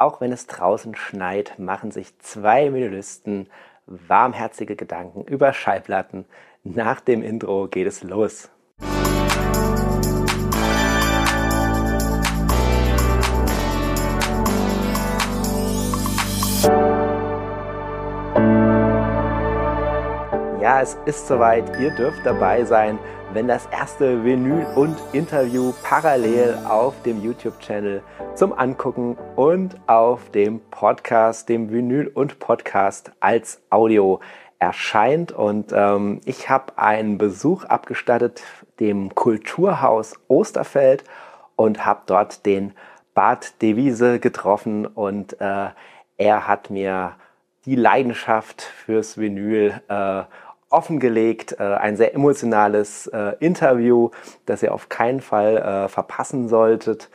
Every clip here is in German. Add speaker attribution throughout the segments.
Speaker 1: Auch wenn es draußen schneit, machen sich zwei Menülisten warmherzige Gedanken über Schallplatten. Nach dem Intro geht es los. Ja, es ist soweit. Ihr dürft dabei sein, wenn das erste Vinyl und Interview parallel auf dem YouTube-Channel zum Angucken und auf dem Podcast, dem Vinyl und Podcast als Audio erscheint. Und ähm, ich habe einen Besuch abgestattet dem Kulturhaus Osterfeld und habe dort den Bart Devise getroffen und äh, er hat mir die Leidenschaft fürs Vinyl äh, offengelegt, äh, ein sehr emotionales äh, Interview, das ihr auf keinen Fall äh, verpassen solltet.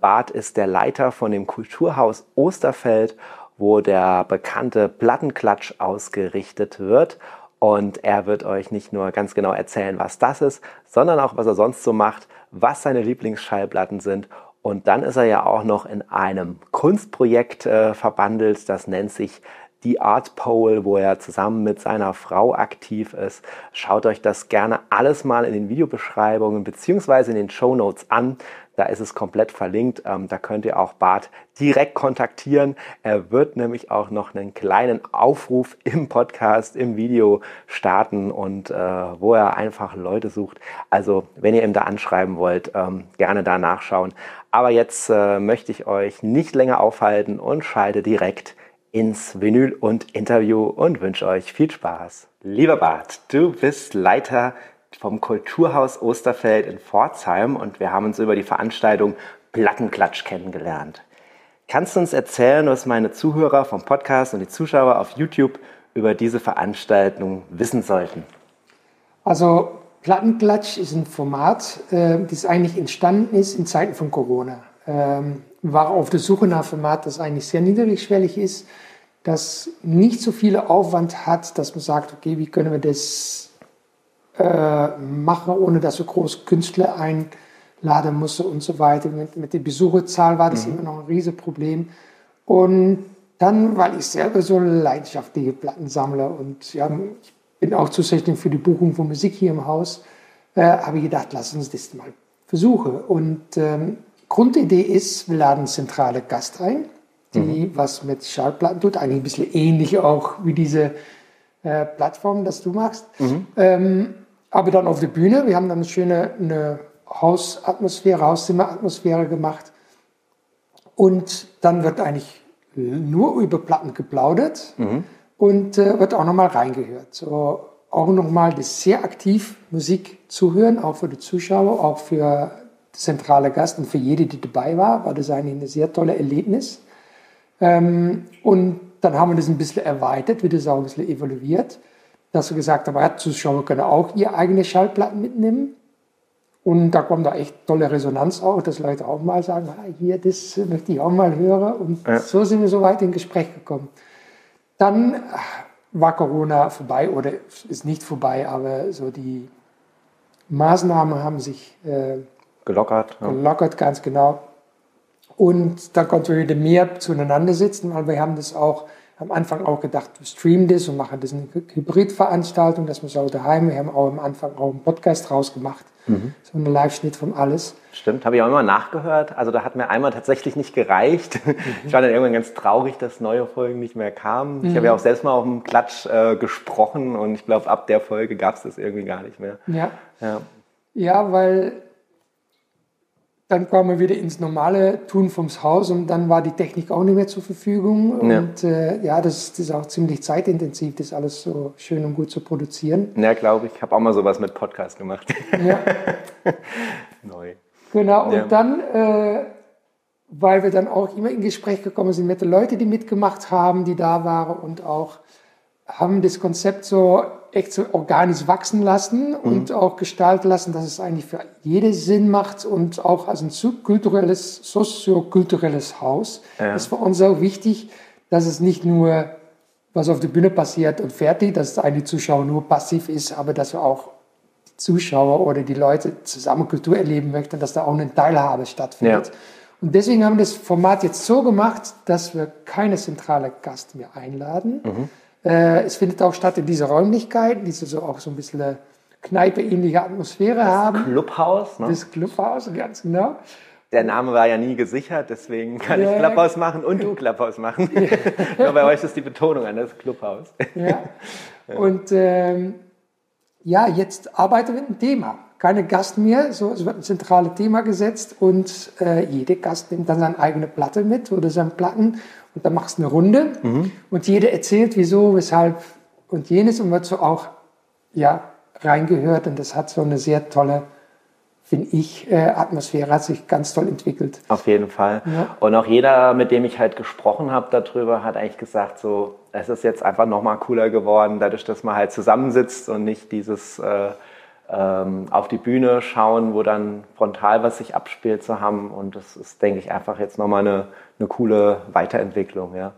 Speaker 1: Bart ist der Leiter von dem Kulturhaus Osterfeld, wo der bekannte Plattenklatsch ausgerichtet wird. Und er wird euch nicht nur ganz genau erzählen, was das ist, sondern auch, was er sonst so macht, was seine Lieblingsschallplatten sind. Und dann ist er ja auch noch in einem Kunstprojekt äh, verbandelt, das nennt sich die Art Pole, wo er zusammen mit seiner Frau aktiv ist. Schaut euch das gerne alles mal in den Videobeschreibungen beziehungsweise in den Show Notes an. Da ist es komplett verlinkt. Ähm, da könnt ihr auch Bart direkt kontaktieren. Er wird nämlich auch noch einen kleinen Aufruf im Podcast, im Video starten und äh, wo er einfach Leute sucht. Also wenn ihr ihm da anschreiben wollt, ähm, gerne da nachschauen. Aber jetzt äh, möchte ich euch nicht länger aufhalten und schalte direkt ins Vinyl und Interview und wünsche euch viel Spaß. Lieber Bart, du bist Leiter vom Kulturhaus Osterfeld in Pforzheim und wir haben uns über die Veranstaltung Plattenklatsch kennengelernt. Kannst du uns erzählen, was meine Zuhörer vom Podcast und die Zuschauer auf YouTube über diese Veranstaltung wissen sollten?
Speaker 2: Also Plattenklatsch ist ein Format, äh, das eigentlich entstanden ist in Zeiten von Corona. Ähm, war auf der Suche nach einem Format, das eigentlich sehr niedrigschwellig ist, das nicht so viel Aufwand hat, dass man sagt, okay, wie können wir das äh, machen, ohne dass wir große Künstler einladen mussten und so weiter. Mit, mit der Besucherzahl war das mhm. immer noch ein Riesenproblem. Und dann, weil ich selber so leidenschaftliche Plattensammler und ja, ich bin auch zuständig für die Buchung von Musik hier im Haus, äh, habe ich gedacht, lass uns das mal versuchen. Und ähm, Grundidee ist, wir laden zentrale Gast ein, die mhm. was mit Schallplatten tut, eigentlich ein bisschen ähnlich auch wie diese äh, Plattform, das du machst. Mhm. Ähm, aber dann auf der Bühne, wir haben dann eine schöne eine Hausatmosphäre, Hauszimmeratmosphäre gemacht. Und dann wird eigentlich nur über Platten geplaudert mhm. und äh, wird auch nochmal reingehört. So, auch nochmal das sehr aktiv Musik zu hören, auch für die Zuschauer, auch für zentrale Gast und für jede, die dabei war, war das eigentlich ein sehr tolles Erlebnis. Ähm, und dann haben wir das ein bisschen erweitert, wird das auch ein bisschen evaluiert, dass wir gesagt haben, ja, Zuschauer können auch ihre eigene Schallplatten mitnehmen. Und da kommt da echt tolle Resonanz auch, dass Leute auch mal sagen, ah, hier, das möchte ich auch mal hören. Und ja. so sind wir so weit in Gespräch gekommen. Dann war Corona vorbei oder ist nicht vorbei, aber so die Maßnahmen haben sich äh,
Speaker 1: Gelockert.
Speaker 2: Ja. Gelockert, ganz genau. Und dann konnten wir wieder mehr zueinander sitzen, weil wir haben das auch am Anfang auch gedacht, wir streamen das und machen das eine Hybridveranstaltung, dass wir so daheim, wir haben auch am Anfang auch einen Podcast rausgemacht, mhm. so einen Live-Schnitt von alles.
Speaker 1: Stimmt, habe ich auch immer nachgehört. Also da hat mir einmal tatsächlich nicht gereicht. Mhm. Ich war dann irgendwann ganz traurig, dass neue Folgen nicht mehr kamen. Mhm. Ich habe ja auch selbst mal auf dem Klatsch äh, gesprochen und ich glaube, ab der Folge gab es das irgendwie gar nicht mehr.
Speaker 2: Ja. ja. Ja, weil dann kamen wir wieder ins normale Tun vom Haus und dann war die Technik auch nicht mehr zur Verfügung. Ja. Und äh, ja, das, das, ist auch ziemlich zeitintensiv, das alles so schön und gut zu produzieren.
Speaker 1: Ja, glaube ich. Ich habe auch mal sowas mit Podcast gemacht. Ja.
Speaker 2: Neu. Genau, und ja. dann, äh, weil wir dann auch immer in Gespräch gekommen sind mit den Leuten, die mitgemacht haben, die da waren und auch haben das Konzept so echt so organisch wachsen lassen und mhm. auch gestalten lassen, dass es eigentlich für jede Sinn macht und auch als ein kulturelles, soziokulturelles Haus. Ja. Das war uns auch wichtig, dass es nicht nur was auf der Bühne passiert und fertig, dass eigentlich Zuschauer nur passiv ist, aber dass wir auch die Zuschauer oder die Leute zusammen Kultur erleben möchten, dass da auch eine Teilhabe stattfindet. Ja. Und deswegen haben wir das Format jetzt so gemacht, dass wir keine zentrale Gast mehr einladen. Mhm. Äh, es findet auch statt in dieser Räumlichkeit, die so auch so ein bisschen eine Kneipe-ähnliche Atmosphäre
Speaker 1: das
Speaker 2: haben.
Speaker 1: Clubhaus,
Speaker 2: ne? Das Clubhaus, ganz genau.
Speaker 1: Der Name war ja nie gesichert, deswegen kann ja. ich Clubhaus machen und du Clubhaus machen. Ja. Nur bei euch ist die Betonung an das Clubhaus.
Speaker 2: Ja. Und ähm, ja, jetzt arbeiten wir mit dem Thema. Keine Gast mehr, so, es wird ein zentrales Thema gesetzt und äh, jeder Gast nimmt dann seine eigene Platte mit oder seine Platten und dann machst du eine Runde mhm. und jeder erzählt, wieso, weshalb und jenes und wird so auch ja, reingehört und das hat so eine sehr tolle finde ich, äh, Atmosphäre hat sich ganz toll entwickelt.
Speaker 1: Auf jeden Fall. Ja. Und auch jeder, mit dem ich halt gesprochen habe darüber, hat eigentlich gesagt, so, es ist jetzt einfach nochmal cooler geworden, dadurch, dass man halt zusammensitzt und nicht dieses äh, ähm, auf die Bühne schauen, wo dann frontal was sich abspielt zu haben. Und das ist, denke ich, einfach jetzt nochmal eine, eine coole Weiterentwicklung, ja.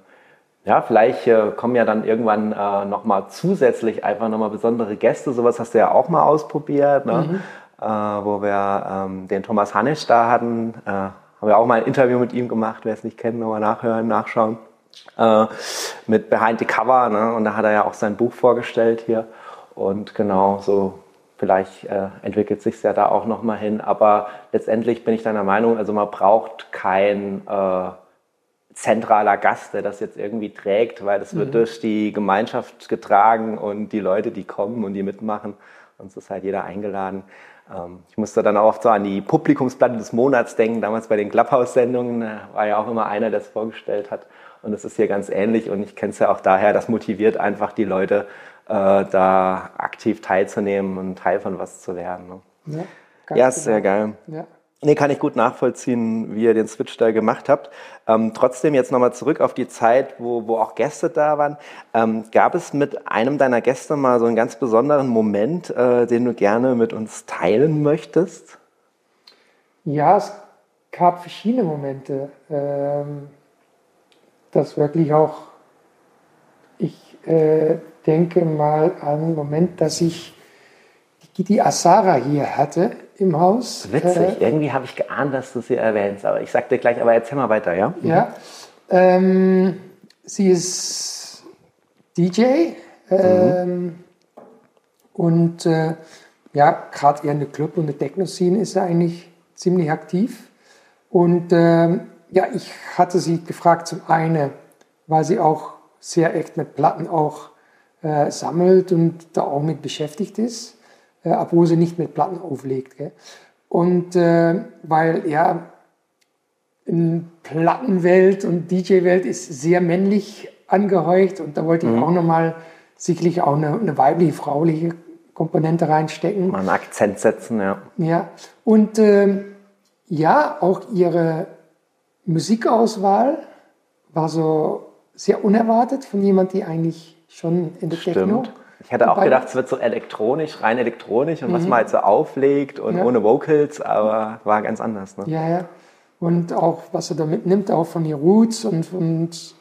Speaker 1: Ja, vielleicht äh, kommen ja dann irgendwann äh, nochmal zusätzlich einfach nochmal besondere Gäste. Sowas hast du ja auch mal ausprobiert. Ne? Mhm äh, wo wir ähm, den Thomas Hannisch da hatten. Äh, haben wir auch mal ein Interview mit ihm gemacht, wer es nicht kennt, nochmal nachhören, nachschauen. Äh, mit Behind the Cover, ne? und da hat er ja auch sein Buch vorgestellt hier. Und genau so, vielleicht äh, entwickelt sich ja da auch nochmal hin. Aber letztendlich bin ich deiner Meinung, also man braucht kein äh, zentraler Gast, der das jetzt irgendwie trägt, weil das wird mhm. durch die Gemeinschaft getragen und die Leute, die kommen und die mitmachen. Uns ist halt jeder eingeladen. Ähm, ich musste dann auch oft so an die Publikumsplatte des Monats denken. Damals bei den Clubhouse-Sendungen war ja auch immer einer, der es vorgestellt hat. Und es ist hier ganz ähnlich. Und ich kenne es ja auch daher, das motiviert einfach die Leute, äh, da aktiv teilzunehmen und Teil von was zu werden. Ne? Ja, ja ist sehr geil. Ja. Nee, kann ich gut nachvollziehen, wie ihr den Switch da gemacht habt. Ähm, trotzdem jetzt nochmal zurück auf die Zeit, wo, wo auch Gäste da waren. Ähm, gab es mit einem deiner Gäste mal so einen ganz besonderen Moment, äh, den du gerne mit uns teilen möchtest?
Speaker 2: Ja, es gab verschiedene Momente. Ähm, das wirklich auch, ich äh, denke mal an einen Moment, dass ich die Asara hier hatte im Haus.
Speaker 1: Witzig, äh, irgendwie habe ich geahnt, dass du sie erwähnst, aber ich sag dir gleich, aber erzähl mal weiter, ja?
Speaker 2: Ja, ähm, sie ist DJ ähm, mhm. und äh, ja, gerade eher eine Club- und eine Techno-Szene ist sie eigentlich ziemlich aktiv. Und ähm, ja, ich hatte sie gefragt, zum einen, weil sie auch sehr echt mit Platten auch äh, sammelt und da auch mit beschäftigt ist äh, obwohl sie nicht mit Platten auflegt. Gell? Und äh, weil ja, in Plattenwelt und DJ-Welt ist sehr männlich angeheucht und da wollte ich mhm. auch nochmal sicherlich auch eine, eine weibliche, frauliche Komponente reinstecken.
Speaker 1: Mal einen Akzent setzen, ja.
Speaker 2: Ja, und äh, ja, auch ihre Musikauswahl war so sehr unerwartet von jemand, die eigentlich schon in der
Speaker 1: Stimmt.
Speaker 2: Techno
Speaker 1: ich hätte auch gedacht, es wird so elektronisch, rein elektronisch und mhm. was man halt so auflegt und ja. ohne Vocals, aber war ganz anders. Ne?
Speaker 2: Ja, ja. Und auch, was er da mitnimmt, auch von den Roots und, und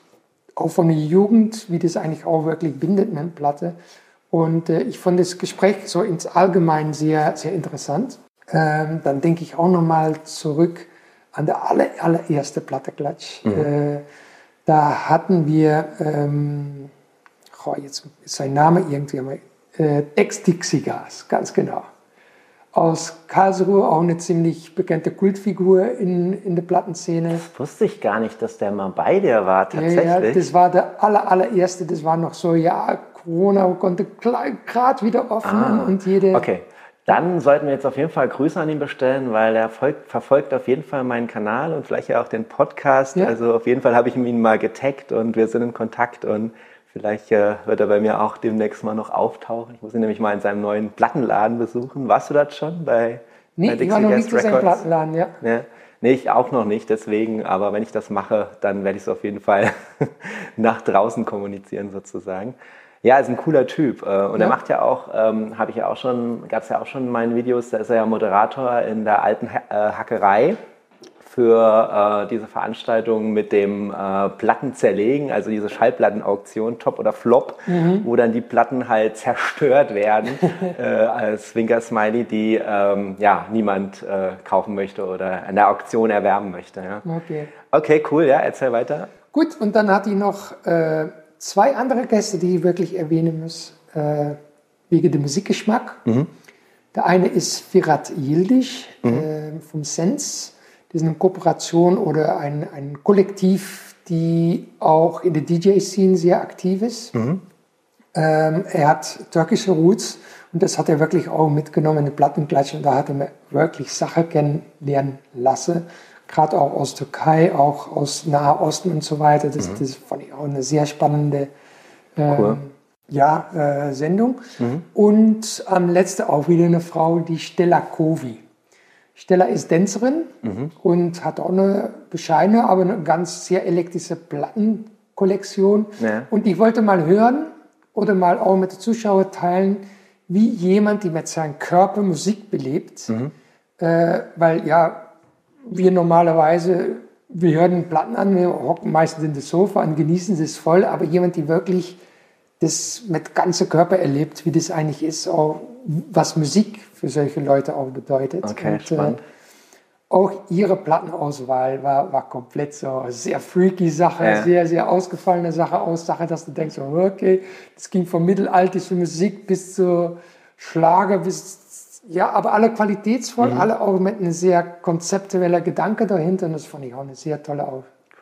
Speaker 2: auch von der Jugend, wie das eigentlich auch wirklich bindet mit Platte. Und äh, ich fand das Gespräch so ins Allgemeinen sehr, sehr interessant. Ähm, dann denke ich auch nochmal zurück an der aller, allererste Platteklatsch. Mhm. Äh, da hatten wir ähm, oh, jetzt ist sein Name irgendwie mal, äh, Ex-Dixie-Gas, ganz genau. Aus Karlsruhe auch eine ziemlich bekannte Kultfigur in, in der Plattenszene.
Speaker 1: Das wusste ich gar nicht, dass der mal bei dir war, tatsächlich. Ja,
Speaker 2: ja das war der aller, allererste, das war noch so, ja, Corona konnte gerade wieder öffnen ah, und jede...
Speaker 1: Okay, dann sollten wir jetzt auf jeden Fall Grüße an ihn bestellen, weil er folgt, verfolgt auf jeden Fall meinen Kanal und vielleicht ja auch den Podcast. Ja. Also auf jeden Fall habe ich ihn mal getaggt und wir sind in Kontakt und Vielleicht äh, wird er bei mir auch demnächst mal noch auftauchen. Ich muss ihn nämlich mal in seinem neuen Plattenladen besuchen. Warst du das schon bei,
Speaker 2: nee, bei ich war noch nicht seinem Plattenladen, ja.
Speaker 1: ja. Nee, ich auch noch nicht, deswegen, aber wenn ich das mache, dann werde ich es auf jeden Fall nach draußen kommunizieren sozusagen. Ja, ist ein cooler Typ. Äh, und ja. er macht ja auch, ähm, habe ich ja auch schon, gab es ja auch schon in meinen Videos, da ist er ja Moderator in der alten ha äh, Hackerei für äh, diese Veranstaltung mit dem äh, Plattenzerlegen, also diese Schallplattenauktion, Top oder Flop, mhm. wo dann die Platten halt zerstört werden äh, als Winker-Smiley, die ähm, ja, niemand äh, kaufen möchte oder an der Auktion erwerben möchte. Ja. Okay. okay, cool, ja, erzähl weiter.
Speaker 2: Gut, und dann hat die noch äh, zwei andere Gäste, die ich wirklich erwähnen muss, äh, wegen dem Musikgeschmack. Mhm. Der eine ist Firat Yildiz mhm. vom Sense das ist eine Kooperation oder ein, ein Kollektiv, die auch in der DJ-Szene sehr aktiv ist. Mhm. Ähm, er hat türkische Roots und das hat er wirklich auch mitgenommen in die Plattenklatsch und da hat er mir wirklich Sachen kennenlernen lassen. Gerade auch aus Türkei, auch aus Nahe Osten und so weiter. Das, mhm. das fand ich auch eine sehr spannende ähm, cool. ja, äh, Sendung. Mhm. Und am letzten auch wieder eine Frau, die Stella Kovi. Stella ist Tänzerin mhm. und hat auch eine bescheidene, aber eine ganz sehr elektrische Plattenkollektion. Ja. Und ich wollte mal hören oder mal auch mit den Zuschauern teilen, wie jemand, die mit seinem Körper Musik belebt, mhm. äh, weil ja, wir normalerweise, wir hören Platten an, wir hocken meistens in das Sofa und genießen das voll, aber jemand, die wirklich das mit ganzem Körper erlebt, wie das eigentlich ist, auch was Musik für solche Leute auch bedeutet.
Speaker 1: Okay, und, spannend. Äh,
Speaker 2: auch ihre Plattenauswahl war, war komplett so sehr freaky Sache, ja. sehr, sehr ausgefallene Sache, aus Sache, dass du denkst, okay, das ging von mittelalterlicher Musik bis zu Schlager, bis, ja, aber alle qualitätsvoll, mhm. alle auch mit einem sehr konzeptueller Gedanke dahinter und das fand ich auch eine sehr tolle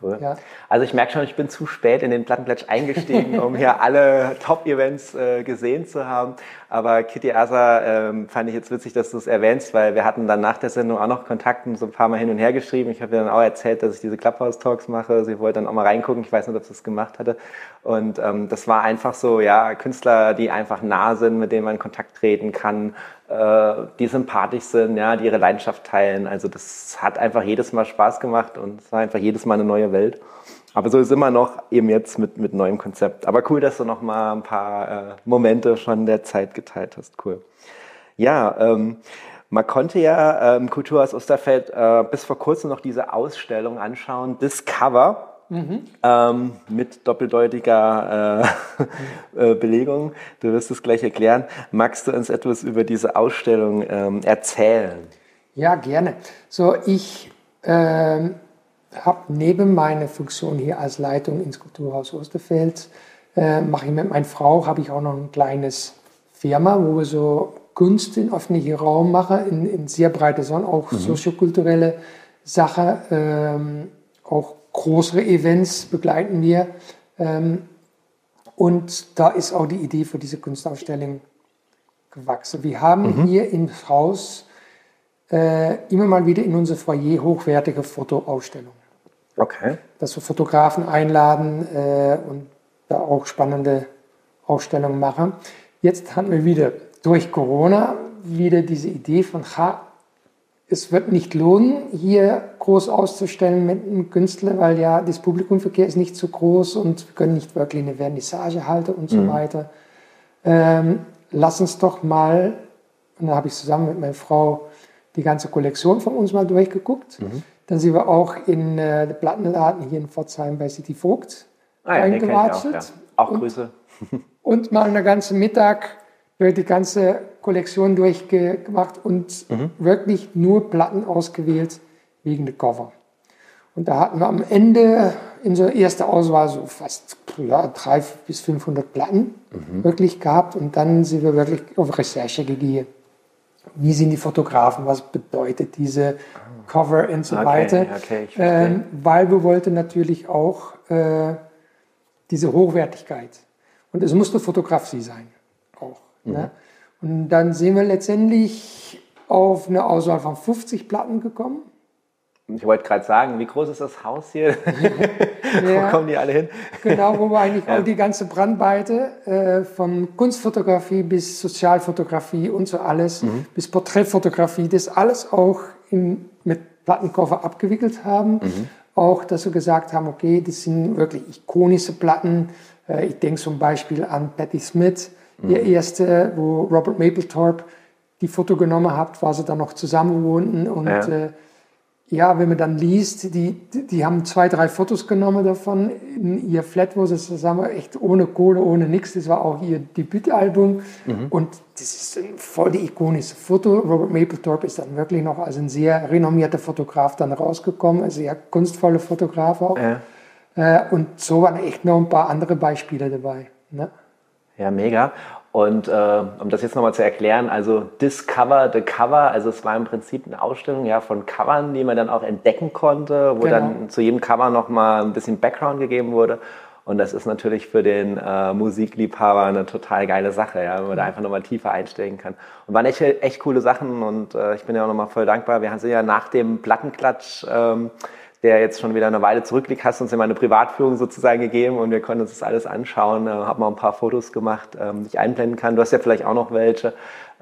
Speaker 1: Cool. Ja. Also ich merke schon, ich bin zu spät in den Plattenplatsch eingestiegen, um hier alle Top-Events äh, gesehen zu haben. Aber Kitty Asa ähm, fand ich jetzt witzig, dass du es erwähnst, weil wir hatten dann nach der Sendung auch noch Kontakten so ein paar Mal hin und her geschrieben. Ich habe ihr dann auch erzählt, dass ich diese Clubhouse-Talks mache. Sie wollte dann auch mal reingucken. Ich weiß nicht, ob sie es gemacht hatte. Und ähm, das war einfach so, ja, Künstler, die einfach nah sind, mit denen man in Kontakt treten kann, die sympathisch sind, ja, die ihre Leidenschaft teilen. Also das hat einfach jedes Mal Spaß gemacht und es war einfach jedes Mal eine neue Welt. Aber so ist immer noch eben jetzt mit, mit neuem Konzept. Aber cool, dass du noch mal ein paar äh, Momente von der Zeit geteilt hast. Cool. Ja, ähm, man konnte ja ähm, Kulturhaus Osterfeld äh, bis vor kurzem noch diese Ausstellung anschauen, Discover. Mhm. Ähm, mit doppeldeutiger äh, äh, Belegung. Du wirst es gleich erklären. Magst du uns etwas über diese Ausstellung ähm, erzählen?
Speaker 2: Ja, gerne. So, ich ähm, habe neben meiner Funktion hier als Leitung ins Kulturhaus Osterfeld, äh, mache ich mit meiner Frau, habe ich auch noch ein kleines Firma, wo wir so Kunst in öffentlichen Raum machen, in, in sehr breite Sonne, auch mhm. soziokulturelle Sachen, ähm, auch größere Events begleiten wir. Ähm, und da ist auch die Idee für diese Kunstausstellung gewachsen. Wir haben mhm. hier im Haus äh, immer mal wieder in unser Foyer hochwertige Fotoausstellungen.
Speaker 1: Okay.
Speaker 2: Dass wir Fotografen einladen äh, und da auch spannende Ausstellungen machen. Jetzt haben wir wieder durch Corona wieder diese Idee von, ha, es wird nicht lohnen, hier groß auszustellen mit einem Künstler, weil ja das Publikumverkehr ist nicht so groß und wir können nicht wirklich eine Vernissage halten und so mhm. weiter. Ähm, lass uns doch mal, und da habe ich zusammen mit meiner Frau die ganze Kollektion von uns mal durchgeguckt. Mhm. Dann sind wir auch in äh, der Plattenladen hier in Pforzheim bei City Vogt
Speaker 1: ah, ja, eingewatschelt. Auch, ja. auch Grüße.
Speaker 2: Und, und mal einen ganzen Mittag die ganze Kollektion durchgemacht und mhm. wirklich nur Platten ausgewählt wegen der Cover. Und da hatten wir am Ende in so erster Auswahl so fast ja, 300 bis 500 Platten mhm. wirklich gehabt. Und dann sind wir wirklich auf Recherche gegangen wie sind die Fotografen, was bedeutet diese Cover und so okay, weiter. Okay, ähm, weil wir wollten natürlich auch äh, diese Hochwertigkeit. Und es musste Fotografie sein, auch. Mhm. Ne? Und dann sind wir letztendlich auf eine Auswahl von 50 Platten gekommen.
Speaker 1: Ich wollte gerade sagen, wie groß ist das Haus hier?
Speaker 2: ja, wo kommen die alle hin? genau, wo wir eigentlich ja. auch die ganze Brandweite äh, von Kunstfotografie bis Sozialfotografie und so alles, mhm. bis Porträtfotografie, das alles auch in, mit Plattenkoffer abgewickelt haben. Mhm. Auch, dass wir gesagt haben, okay, das sind wirklich ikonische Platten. Äh, ich denke zum Beispiel an Patti Smith, mhm. ihr erste, wo Robert Mapplethorpe die Foto genommen hat, war sie dann noch zusammen wohnten und ja. äh, ja, wenn man dann liest, die, die haben zwei, drei Fotos genommen davon in ihr Flat, wo sie zusammen echt ohne Kohle, ohne nichts. Das war auch ihr Debütalbum. Mhm. Und das ist ein voll die ikonische Foto. Robert Mapplethorpe ist dann wirklich noch als ein sehr renommierter Fotograf dann rausgekommen, ein sehr kunstvoller Fotograf auch. Ja. Äh, und so waren echt noch ein paar andere Beispiele dabei. Ne?
Speaker 1: Ja, mega. Und äh, um das jetzt nochmal zu erklären, also Discover the Cover, also es war im Prinzip eine Ausstellung ja, von Covern, die man dann auch entdecken konnte, wo genau. dann zu jedem Cover nochmal ein bisschen Background gegeben wurde. Und das ist natürlich für den äh, Musikliebhaber eine total geile Sache, ja, wenn man da einfach nochmal tiefer einsteigen kann. Und waren echt, echt coole Sachen und äh, ich bin ja auch nochmal voll dankbar. Wir haben sie ja nach dem Plattenklatsch ähm, der jetzt schon wieder eine Weile zurückliegt, hast uns ja mal eine Privatführung sozusagen gegeben und wir konnten uns das alles anschauen, äh, haben mal ein paar Fotos gemacht, ähm, die ich einblenden kann. Du hast ja vielleicht auch noch welche,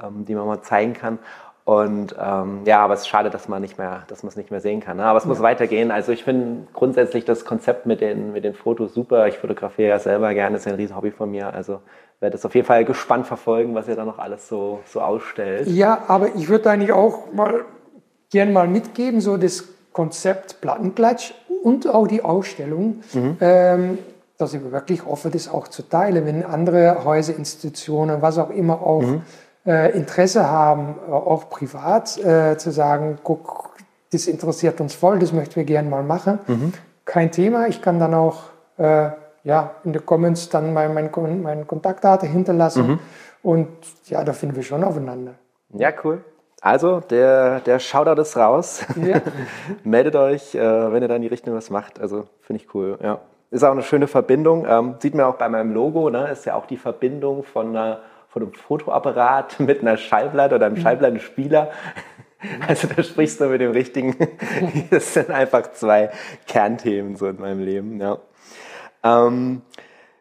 Speaker 1: ähm, die man mal zeigen kann. Und ähm, ja, aber es ist schade, dass man nicht mehr, dass man es nicht mehr sehen kann. Ne? Aber es ja. muss weitergehen. Also ich finde grundsätzlich das Konzept mit den, mit den Fotos super. Ich fotografiere ja selber gerne, das ist ein riesen Hobby von mir. Also werde es auf jeden Fall gespannt verfolgen, was ihr da noch alles so, so ausstellt.
Speaker 2: Ja, aber ich würde eigentlich auch mal gerne mal mitgeben, so das Konzept Plattenklatsch und auch die Ausstellung, mhm. ähm, dass ich wirklich hoffe, das auch zu teilen, wenn andere Häuser, Institutionen, was auch immer auch mhm. äh, Interesse haben, äh, auch privat äh, zu sagen, guck, das interessiert uns voll, das möchten wir gerne mal machen. Mhm. Kein Thema, ich kann dann auch äh, ja, in den Comments dann meine mein, mein Kontaktdaten hinterlassen mhm. und ja, da finden wir schon aufeinander.
Speaker 1: Ja, cool. Also, der, der Shoutout ist raus. Ja. Meldet euch, äh, wenn ihr da in die Richtung was macht. Also, finde ich cool. Ja. Ist auch eine schöne Verbindung. Ähm, sieht man auch bei meinem Logo, ne? ist ja auch die Verbindung von, einer, von einem Fotoapparat mit einer Schallplatte oder einem mhm. Schallplattenspieler. Also da sprichst du mit dem Richtigen. Das sind einfach zwei Kernthemen so in meinem Leben. Ja. Ähm,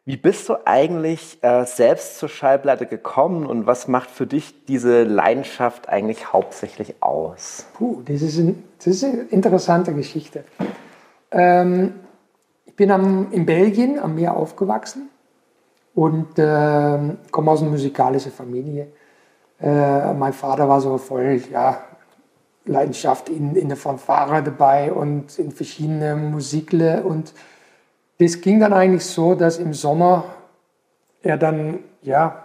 Speaker 1: wie bist du eigentlich äh, selbst zur Schallplatte gekommen und was macht für dich diese Leidenschaft eigentlich hauptsächlich aus?
Speaker 2: Puh, das ist, ein, das ist eine interessante Geschichte. Ähm, ich bin am, in Belgien am Meer aufgewachsen und äh, komme aus einer musikalischen Familie. Äh, mein Vater war so voll, ja, Leidenschaft in, in der Fanfare dabei und in verschiedenen Musikle und das ging dann eigentlich so, dass im Sommer er dann, ja,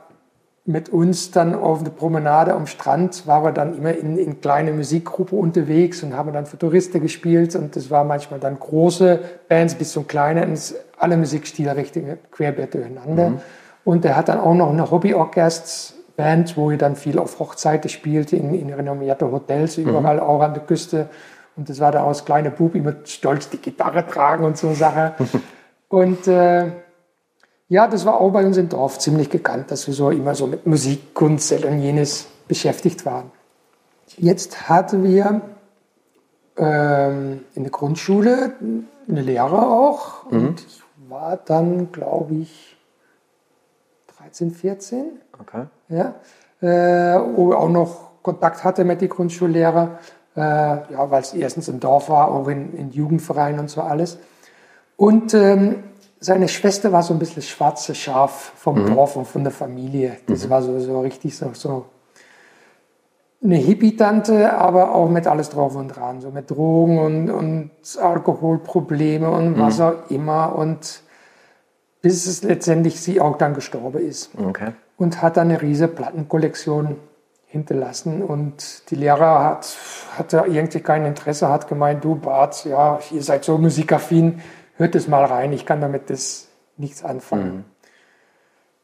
Speaker 2: mit uns dann auf der Promenade am Strand war er dann immer in, in kleine Musikgruppe unterwegs und haben dann für Touristen gespielt und das war manchmal dann große Bands bis zum kleinen, alle Musikstile richtig querbeet durcheinander. Mhm. Und er hat dann auch noch eine Hobbyorchestband, wo er dann viel auf Hochzeiten spielte, in, in renommierte Hotels, mhm. überall auch an der Küste. Und das war da aus kleiner Bub immer stolz die Gitarre tragen und so Sachen. Und äh, ja, das war auch bei uns im Dorf ziemlich gekannt, dass wir so immer so mit Musik, Kunst und jenes beschäftigt waren. Jetzt hatten wir ähm, in der Grundschule eine Lehrer auch mhm. und ich war dann, glaube ich, 13, 14. Okay. Ja, äh, wo auch noch Kontakt hatte mit den Grundschullehrer, äh, ja, weil es erstens im Dorf war, auch in, in Jugendvereinen und so alles. Und ähm, seine Schwester war so ein bisschen schwarze Schaf vom mhm. Dorf und von der Familie. Das mhm. war so, so richtig so, so eine Hippie-Tante, aber auch mit alles drauf und dran. So mit Drogen und, und Alkoholprobleme und mhm. was auch immer. Und bis es letztendlich sie auch dann gestorben ist. Okay. Und hat dann eine riesige Plattenkollektion hinterlassen. Und die Lehrer hat, hatte irgendwie kein Interesse, hat gemeint, du Bart, ja, ihr seid so musikaffin, hört es mal rein, ich kann damit das nichts anfangen. Mhm.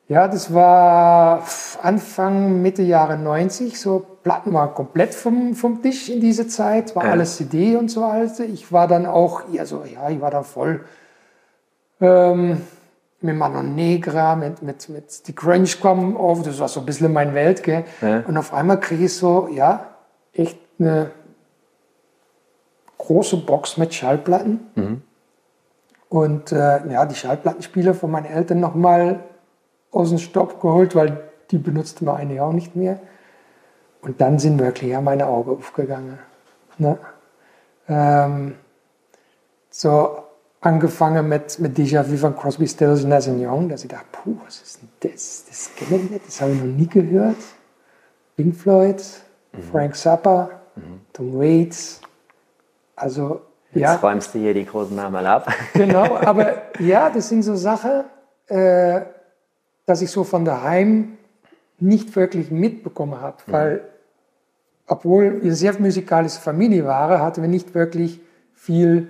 Speaker 2: Ja, das war Anfang, Mitte Jahre 90, so Platten waren komplett vom, vom Tisch in diese Zeit, war ja. alles CD und so weiter. Ich war dann auch, also, ja, ich war da voll ähm, mit Mano Negra, mit, mit, mit die Grunge kam auf, das war so ein bisschen meine Welt, gell? Ja. Und auf einmal kriege ich so, ja, echt eine große Box mit Schallplatten. Mhm. Und äh, ja, die Schallplattenspieler von meinen Eltern nochmal aus dem Stopp geholt, weil die benutzte man eine auch nicht mehr. Und dann sind wirklich ja meine Augen aufgegangen. Ne? Ähm, so angefangen mit, mit Déjà-vu von Crosby, Stills, Nash Young, dass ich dachte, puh, was ist denn das? Das kenne ich nicht, das habe ich noch nie gehört. Pink Floyd, mhm. Frank Zappa, mhm. Tom Waits, Also,
Speaker 1: Jetzt
Speaker 2: ja.
Speaker 1: räumst du hier die großen Namen mal ab.
Speaker 2: Genau, aber ja, das sind so Sachen, äh, dass ich so von daheim nicht wirklich mitbekommen habe, weil obwohl wir eine sehr musikalische Familie waren, hatten wir nicht wirklich viel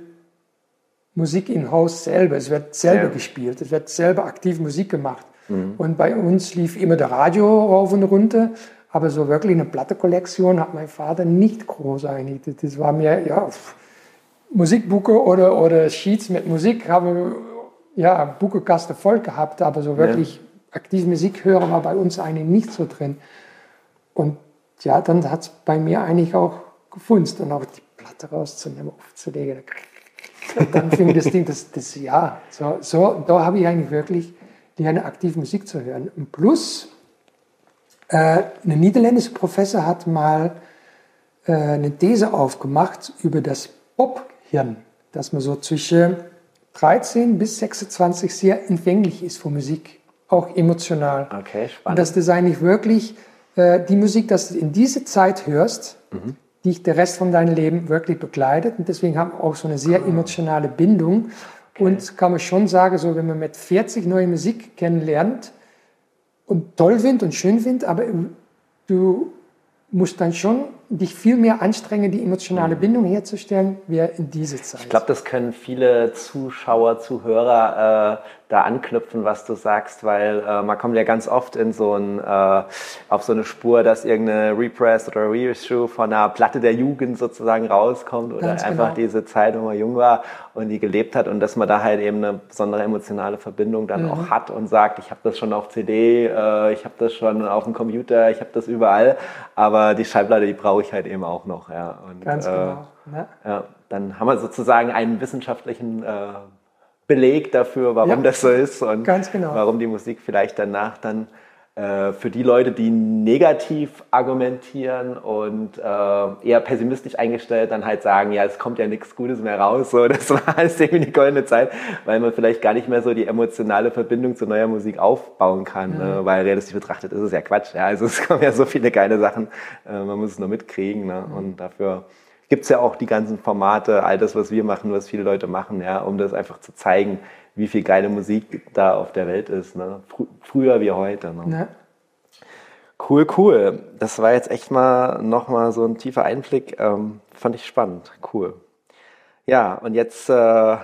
Speaker 2: Musik im Haus selber. Es wird selber
Speaker 1: Ja.
Speaker 2: gespielt, es wird selber aktiv Musik gemacht. Und bei uns lief immer der Radio rauf und runter, aber so wirklich eine Plattekollektion hat mein Vater nicht groß eigentlich. Das- Das war mir, ja, pff, Musikbuche oder, oder Sheets mit Musik habe ja Buchekasten voll gehabt, aber so wirklich aktiv Musik hören war bei uns eigentlich nicht so drin. Und ja, dann hat es bei mir eigentlich auch gefunzt und auch die Platte rauszunehmen, aufzulegen. Und dann fing das Ding, das, das ja, so, so, da habe ich eigentlich wirklich gerne aktiv Musik zu hören. Und plus, äh, ein niederländischer Professor hat mal äh, eine These aufgemacht über das Pop-Hirn, dass man so zwischen 13 bis 26 sehr empfänglich ist für Musik, auch emotional.
Speaker 1: Okay,
Speaker 2: Und
Speaker 1: spannend.
Speaker 2: dass das eigentlich wirklich äh, die Musik, dass du in diese Zeit hörst, die dich der Rest von deinem Leben wirklich begleitet. Und deswegen haben wir auch so eine sehr emotionale Bindung. Und kann man schon sagen, so wenn man mit 40 neue Musik kennenlernt und toll findet und schön findet, aber du musst dann schon dich viel mehr anstrengen, die emotionale Bindung herzustellen, wie in diese Zeit.
Speaker 1: Ich glaube, das können viele Zuschauer, Zuhörer äh, da anknüpfen, was du sagst, weil äh, man kommt ja ganz oft in so ein, äh, auf so eine Spur, dass irgendeine Repress oder Reissue von einer Platte der Jugend sozusagen rauskommt oder
Speaker 2: Ganz
Speaker 1: einfach
Speaker 2: genau.
Speaker 1: diese Zeit, wo man jung war und die gelebt hat und dass man da halt eben eine besondere emotionale Verbindung dann
Speaker 2: Mhm.
Speaker 1: auch hat und sagt, ich habe das schon auf CD, äh, ich habe das schon auf dem Computer, ich habe das überall, aber die Schallplatte, die brauche ich halt eben auch noch. Ja. Und,
Speaker 2: Ganz
Speaker 1: äh,
Speaker 2: genau. Ne?
Speaker 1: ja, dann haben wir sozusagen einen wissenschaftlichen äh, Beleg dafür, warum
Speaker 2: Ja,
Speaker 1: das so ist und
Speaker 2: ganz genau.
Speaker 1: warum die Musik vielleicht danach dann für die Leute, die negativ argumentieren und äh, eher pessimistisch eingestellt, dann halt sagen, ja, es kommt ja nichts Gutes mehr raus, so das war alles irgendwie die goldene Zeit, weil man vielleicht gar nicht mehr so die emotionale Verbindung zu neuer Musik aufbauen kann, ne? weil realistisch betrachtet ist es ja Quatsch. Ja? Also es kommen ja so viele geile Sachen, äh, man muss es nur mitkriegen ne? und dafür gibt es ja auch die ganzen Formate, all das, was wir machen, was viele Leute machen, ja, um das einfach zu zeigen, wie viel geile Musik da auf der Welt ist. Ne? Fr früher wie heute. Ne?
Speaker 2: Ne?
Speaker 1: Cool, cool. Das war jetzt echt mal nochmal so ein tiefer Einblick. Ähm, fand ich spannend. Cool. Ja, und jetzt äh,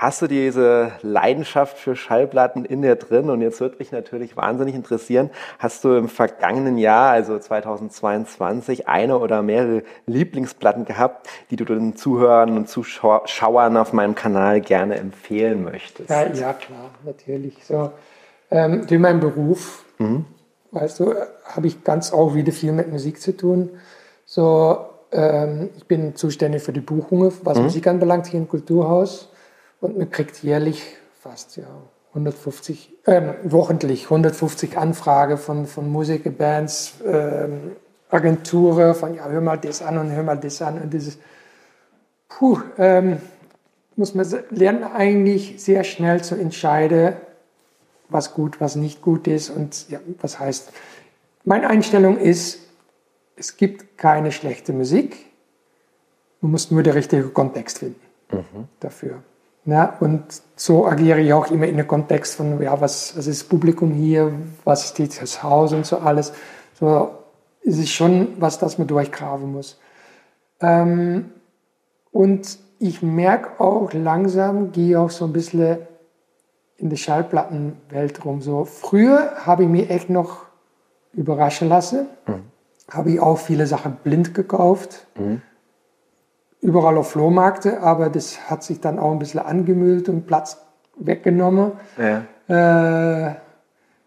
Speaker 1: hast du diese Leidenschaft für Schallplatten in dir drin und jetzt würde mich natürlich wahnsinnig interessieren, hast du im vergangenen Jahr, also 2022, eine oder mehrere Lieblingsplatten gehabt, die du den Zuhörern und Zuschauern auf meinem Kanal gerne empfehlen möchtest?
Speaker 2: Ja, ja, klar, natürlich. So, ähm, durch meinen Beruf, weißt du, habe ich ganz auch wieder viel mit Musik zu tun. So, ähm, ich bin zuständig für die Buchungen, was Musik anbelangt, hier im Kulturhaus. Und man kriegt jährlich fast ja, 150, ähm, wochentlich 150 Anfragen von, von Musiker, Bands, ähm, Agenturen, von ja, hör mal das an und hör mal das an. Und dieses, puh, ähm, muss man lernen eigentlich sehr schnell zu entscheiden, was gut, was nicht gut ist und ja, was heißt. Meine Einstellung ist, es gibt keine schlechte Musik, man muss nur den richtigen Kontext finden dafür. Ja, und so agiere ich auch immer in dem Kontext von, ja, was, was ist das Publikum hier, was steht das Haus und so alles. So ist es schon was, das man durchgraben muss. Ähm, und ich merke auch langsam, gehe auch so ein bisschen in die Schallplattenwelt rum. So, früher habe ich mich echt noch überraschen lassen. Habe ich auch viele Sachen blind gekauft. Überall auf Flohmärkte, aber das hat sich dann auch ein bisschen angemüllt und Platz weggenommen.
Speaker 1: Ja.
Speaker 2: Äh,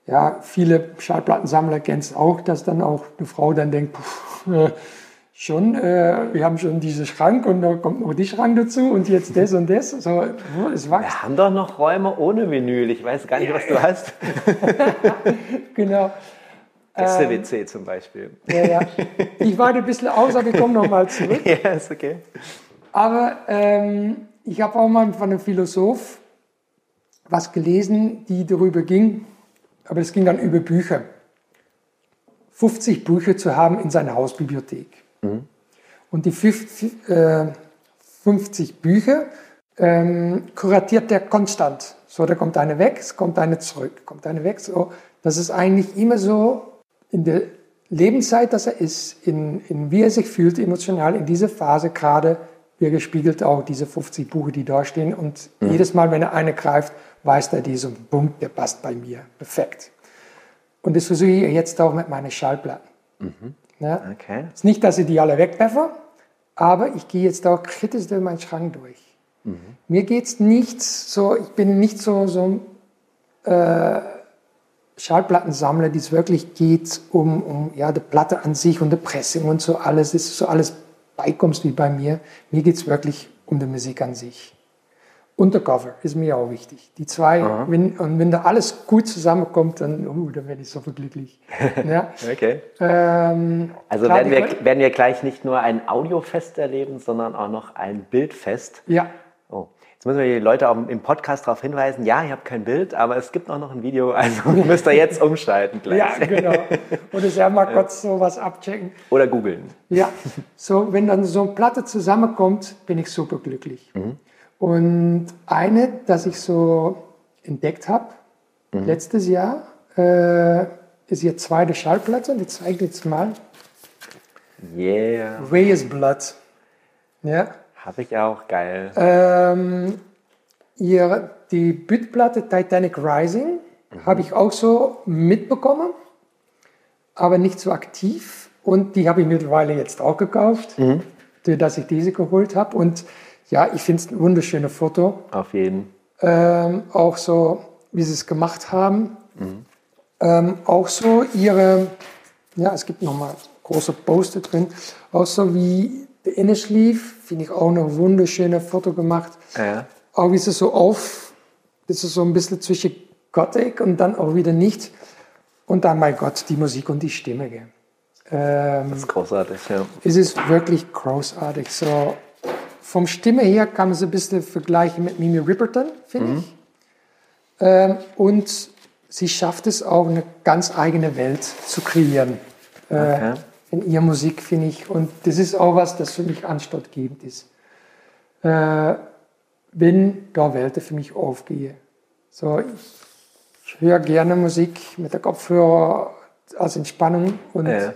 Speaker 2: ja, viele Schallplattensammler kennen es auch, dass dann auch eine Frau dann denkt, puh, äh, schon, äh, wir haben schon diesen Schrank und da kommt noch die Schrank dazu und jetzt das und das. So, es wächst.
Speaker 1: Wir haben doch noch Räume ohne Vinyl. Ich weiß gar nicht, was du hast.
Speaker 2: Genau.
Speaker 1: Gäste-WC zum Beispiel.
Speaker 2: Ja, ja. Ich warte ein bisschen aus, aber ich komme nochmal zurück.
Speaker 1: ja, ist okay.
Speaker 2: Aber ähm, ich habe auch mal von einem Philosoph was gelesen, die darüber ging, aber es ging dann über Bücher. 50 Bücher zu haben in seiner Hausbibliothek. Und die fünf- äh, 50 Bücher, ähm, kuratiert der konstant. So, da kommt eine weg, es kommt eine zurück, kommt eine weg. So, das ist eigentlich immer so in der Lebenszeit, dass er ist, in, in wie er sich fühlt emotional in dieser Phase gerade, wie gespiegelt auch diese 50 Bücher, die da stehen. Und mhm. jedes Mal, wenn er eine greift, weiß er diesen Punkt, der passt bei mir. Perfekt. Und das versuche ich jetzt auch mit meinen Schallplatten. Mhm. Ja? Okay. Es ist nicht, dass ich die alle wegwerfe, aber ich gehe jetzt auch kritisch durch meinen Schrank durch. Mhm. Mir geht es nicht so, ich bin nicht so, so äh, Schallplattensammler, die es wirklich geht um, um ja, die Platte an sich und die Pressing und so alles. Es ist so alles beikommst wie bei mir. Mir geht es wirklich um die Musik an sich. Untercover ist mir auch wichtig. Die zwei, wenn, und wenn da alles gut zusammenkommt, dann, uh, dann werde ich so glücklich.
Speaker 1: Ja. okay. Ähm, also werden wir, werden wir gleich nicht nur ein Audiofest erleben, sondern auch noch ein Bildfest.
Speaker 2: Ja.
Speaker 1: Jetzt müssen wir die Leute auch im Podcast darauf hinweisen, ja, ihr habt kein Bild, aber es gibt auch noch ein Video, also müsst ihr jetzt umschalten gleich.
Speaker 2: ja, genau. Oder sehr mal kurz so was abchecken.
Speaker 1: Oder googeln.
Speaker 2: Ja, so wenn dann so eine Platte zusammenkommt, bin ich super glücklich. Mhm. Und eine, das ich so entdeckt habe, mhm. letztes Jahr, äh, ist ihr zweite Schallplatte. Die zeige ich jetzt mal.
Speaker 1: Yeah.
Speaker 2: Reyes Blood. Ja.
Speaker 1: Habe ich auch, geil.
Speaker 2: Ähm, ihr, die Bütplatte Titanic Rising mhm. habe ich auch so mitbekommen, aber nicht so aktiv. Und die habe ich mittlerweile jetzt auch gekauft, mhm. dass ich diese geholt habe. Und ja, ich finde es ein wunderschönes Foto.
Speaker 1: Auf jeden.
Speaker 2: Ähm, auch so, wie sie es gemacht haben. Mhm. Ähm, auch so ihre, ja, es gibt nochmal große Poster drin, auch so wie der Innerschlief, finde ich auch ein wunderschönes Foto gemacht. Ja. Auch wie sie so auf, ist so ein bisschen zwischen Gothic und dann auch wieder nicht. Und dann, mein Gott, die Musik und die Stimme.
Speaker 1: Ähm, das ist großartig, ja.
Speaker 2: Es ist wirklich großartig. So, vom Stimme her kann man es ein bisschen vergleichen mit Mimi Ripperton, finde mhm. ich. Ähm, und sie schafft es auch, eine ganz eigene Welt zu kreieren. Äh, okay. In ihrer Musik, finde ich. Und das ist auch was, das für mich anstoßgebend ist. Äh, wenn da Welten für mich aufgehe. So, ich höre gerne Musik mit der Kopfhörer als Entspannung und ja.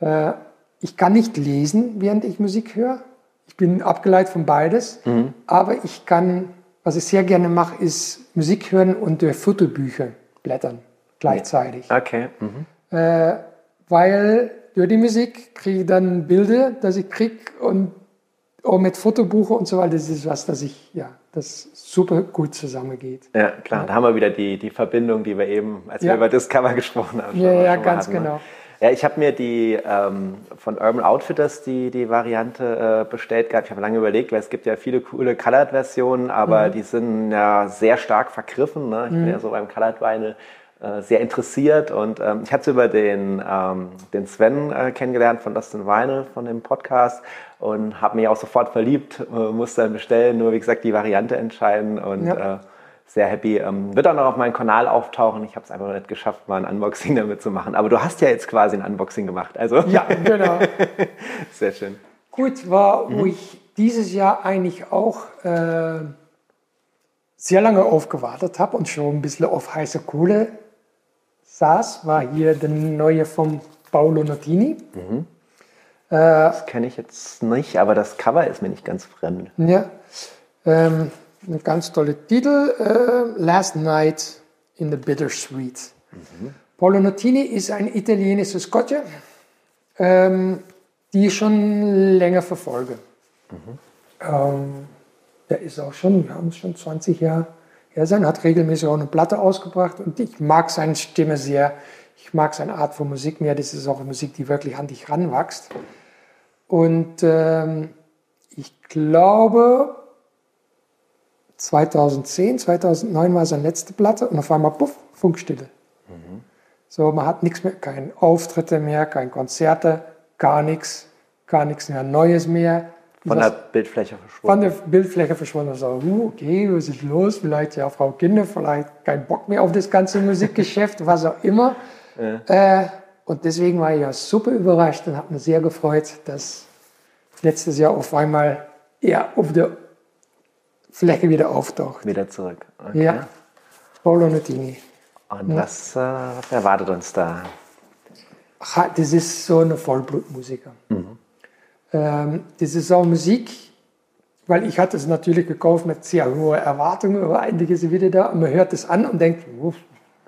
Speaker 2: äh, ich kann nicht lesen, während ich Musik höre. Ich bin abgeleitet von beides, mhm. aber ich kann, was ich sehr gerne mache, ist Musik hören und durch Fotobücher blättern gleichzeitig.
Speaker 1: Okay. Mhm.
Speaker 2: Äh, weil durch die Musik kriege ich dann Bilder, dass ich kriege und auch mit Fotobuche und so weiter. Das ist was, das ich, ja, das super gut zusammengeht.
Speaker 1: Ja, klar. Ja. Da haben wir wieder die, die Verbindung, die wir eben, als ja. wir über Discover gesprochen haben.
Speaker 2: Ja, ja, ganz hatten, ne? genau.
Speaker 1: Ja, ich habe mir die ähm, von Urban Outfitters die, die Variante äh, bestellt gehabt. Ich habe lange überlegt, weil es gibt ja viele coole Colored-Versionen, aber mhm. die sind ja sehr stark vergriffen. Ne? Ich mhm. bin ja so beim Colored Vinyl sehr interessiert und ähm, ich hatte über den, ähm, den Sven äh, kennengelernt von Lost in Vinyl, von dem Podcast und habe mich auch sofort verliebt, äh, musste dann bestellen, nur wie gesagt die Variante entscheiden und ja. Äh, sehr happy. Ähm, wird auch noch auf meinem Kanal auftauchen. Ich habe es einfach noch nicht geschafft, mal ein Unboxing damit zu machen. Aber du hast ja jetzt quasi ein Unboxing gemacht. Also.
Speaker 2: Ja, genau.
Speaker 1: sehr schön.
Speaker 2: Gut, war, mhm. wo ich dieses Jahr eigentlich auch äh, sehr lange aufgewartet habe und schon ein bisschen auf heiße Kohle saß, war hier der neue von Paolo Notini. Mhm.
Speaker 1: Äh, das kenne ich jetzt nicht, aber das Cover ist mir nicht ganz fremd.
Speaker 2: Ja, ähm, ein ganz toller Titel, äh, Last Night in the Bittersweet. Mhm. Paolo Notini ist ein italienischer Scotcher, ähm, die ich schon länger verfolge. Mhm. Ähm, der ist auch schon, wir haben es schon 20 Jahre her sein, hat regelmäßig auch eine Platte ausgebracht und ich mag seine Stimme sehr. Ich mag seine Art von Musik mehr. Das ist auch eine Musik, die wirklich an dich ranwächst. Und ähm, ich glaube, 2010, 2009 war seine letzte Platte und auf einmal, puff, Funkstille. Mhm. So, man hat nichts mehr, keine Auftritte mehr, keine Konzerte, gar nichts, gar nichts mehr Neues mehr.
Speaker 1: Von der Bildfläche
Speaker 2: verschwunden. Von der Bildfläche verschwunden. So, uh, okay, was ist los? Vielleicht ja Frau Kinder, vielleicht kein Bock mehr auf das ganze Musikgeschäft, was auch immer. Ja. Äh, und deswegen war ich ja super überrascht und habe mich sehr gefreut, dass letztes Jahr auf einmal ja, auf der Fläche wieder auftaucht.
Speaker 1: Wieder zurück. Okay.
Speaker 2: Ja, Paolo Nutini.
Speaker 1: Und was, äh, was erwartet uns da?
Speaker 2: Ha, Das ist so eine Vollblutmusiker. Ähm, das ist auch Musik, weil ich hatte es natürlich gekauft mit sehr hohen Erwartungen, aber eigentlich ist sie wieder da und man hört es an und denkt, "Oh,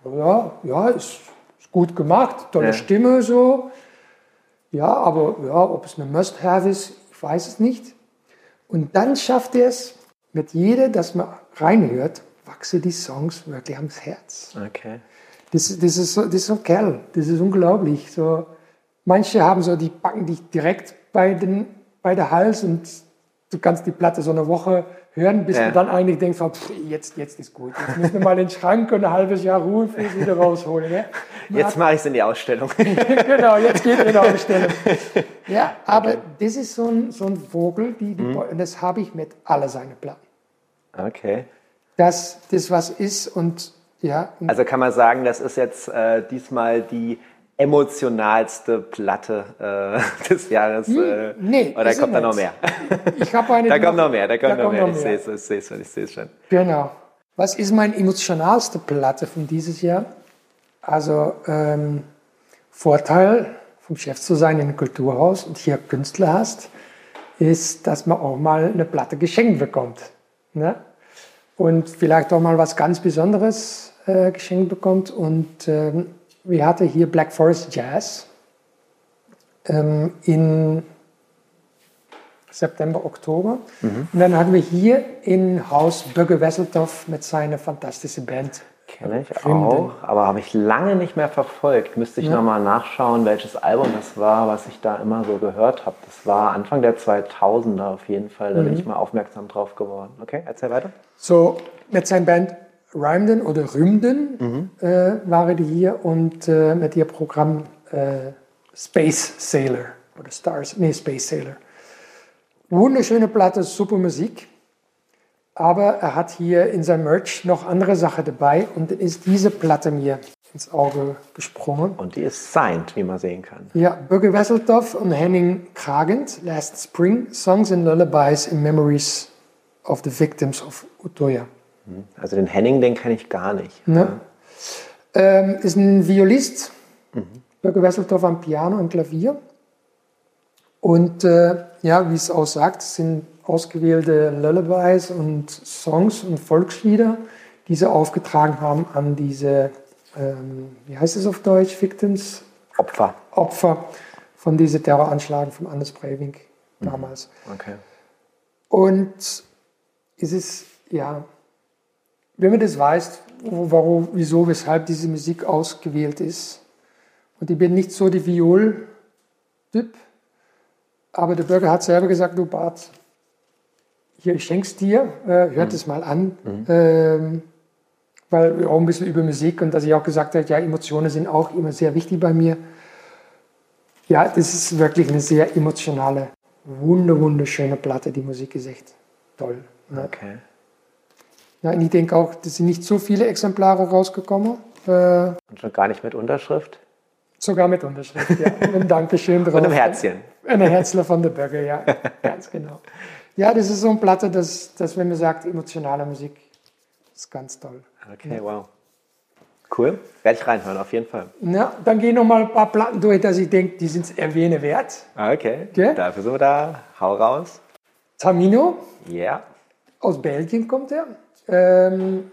Speaker 2: ja, ja, ist, ist gut gemacht, tolle
Speaker 1: Ja.
Speaker 2: Stimme so. Ja, aber ja, ob es eine Must-Have ist, ich weiß es nicht. Und dann schafft er es, mit jeder, dass man reinhört, wachsen die Songs wirklich ans Herz.
Speaker 1: Okay.
Speaker 2: Das, das, ist so, das ist so ein Kerl, das ist unglaublich. So, manche haben so, die packen dich direkt bei, den, bei der Hals und du kannst die Platte so eine Woche hören, bis
Speaker 1: Ja.
Speaker 2: du dann eigentlich denkst, oh, pff, jetzt, jetzt ist gut. Jetzt müssen wir mal in den Schrank und ein halbes Jahr Ruhe für es wieder rausholen. Ne?
Speaker 1: Jetzt mache ich es in die Ausstellung.
Speaker 2: genau, jetzt geht in die Ausstellung. Ja, aber das ist so ein, so ein Vogel, die, die, und das habe ich mit alle seine Platten.
Speaker 1: Okay.
Speaker 2: Dass das was ist und ja, und
Speaker 1: Also kann man sagen, das ist jetzt äh, diesmal die emotionalste Platte äh, des Jahres. Äh,
Speaker 2: nee,
Speaker 1: oder kommt da noch mehr?
Speaker 2: ich habe eine.
Speaker 1: Da kommt noch mehr, da kommt noch mehr. Ich
Speaker 2: noch
Speaker 1: sehe es, ich sehe es schon, ich sehe es schon.
Speaker 2: Genau. Was ist meine emotionalste Platte von dieses Jahr? Also ähm, Vorteil vom Chef zu sein in einem Kulturhaus und hier Künstler hast, ist, dass man auch mal eine Platte geschenkt bekommt. Ne? Und vielleicht auch mal was ganz Besonderes äh, geschenkt bekommt. Und ähm, wir hatten hier Black Forest Jazz ähm, in September, Oktober. Und dann hatten wir hier in Haus Böge Wesseltoff mit seiner fantastischen Band.
Speaker 1: Kenne ich
Speaker 2: Rimden.
Speaker 1: auch, aber habe ich lange nicht mehr verfolgt. Müsste ich
Speaker 2: Ja.
Speaker 1: noch mal nachschauen, welches Album das war, was ich da immer so gehört habe. Das war Anfang der 2000er auf jeden Fall. Da bin
Speaker 2: Mhm.
Speaker 1: ich mal aufmerksam drauf geworden. Okay, erzähl weiter.
Speaker 2: So mit seiner Band Rymden oder Rümden äh, waren die hier und äh, mit ihr Programm äh, Space Sailor oder Stars, nee, Space Sailor. Wunderschöne Platte, super Musik. Aber er hat hier in seinem Merch noch andere Sachen dabei und ist diese Platte mir ins Auge gesprungen.
Speaker 1: Und die ist signed, wie man sehen kann.
Speaker 2: Ja, Bürger Wesseltoff und Henning Kragend, Last Spring, Songs and Lullabies in Memories of the Victims of Utoya.
Speaker 1: Also den Henning, den kenne ich gar nicht.
Speaker 2: Ne? Ähm, ist ein Violist, Bürger Wesseltoff am Piano und Klavier. Und äh, ja, wie es auch sagt, sind ausgewählte Lullabies und Songs und Volkslieder, die sie aufgetragen haben an diese, ähm, wie heißt es auf Deutsch, Victims,
Speaker 1: Opfer.
Speaker 2: Opfer von diesen Terroranschlagen von Anders Breivik damals.
Speaker 1: Okay.
Speaker 2: Und es ist, ja, wenn man das weiß, warum, wieso, weshalb diese Musik ausgewählt ist. Und ich bin nicht so die Viol-Typ, aber der Bürger hat selber gesagt, du Bart, hier, ich schenk's dir, äh, hört es mal an. Ähm, weil wir auch ein bisschen über Musik und dass ich auch gesagt habe, ja, Emotionen sind auch immer sehr wichtig bei mir. Ja, das ist wirklich eine sehr emotionale, wunder, wunderschöne Platte. Die Musik ist echt toll. Ne?
Speaker 1: Okay.
Speaker 2: Ja, ich denke auch, es sind nicht so viele Exemplare rausgekommen. Äh,
Speaker 1: Und schon gar nicht mit Unterschrift?
Speaker 2: sogar mit Unterschrift, ja. Und ein Dankeschön drauf.
Speaker 1: Und einem Herzchen.
Speaker 2: Ein Herzler von der Bürger, ja. ganz genau. Ja, das ist so eine Platte, dass, dass wenn man sagt, emotionale Musik, ist ganz toll.
Speaker 1: Okay, wow. Cool. Werde ich reinhören, auf jeden Fall.
Speaker 2: Ja, dann gehen noch mal ein paar Platten durch, dass ich denke, die sind erwähne wert.
Speaker 1: Okay.
Speaker 2: Okay.
Speaker 1: Dafür sind wir da. Hau raus.
Speaker 2: Tamino,
Speaker 1: Ja.
Speaker 2: aus Belgien kommt er. Ähm,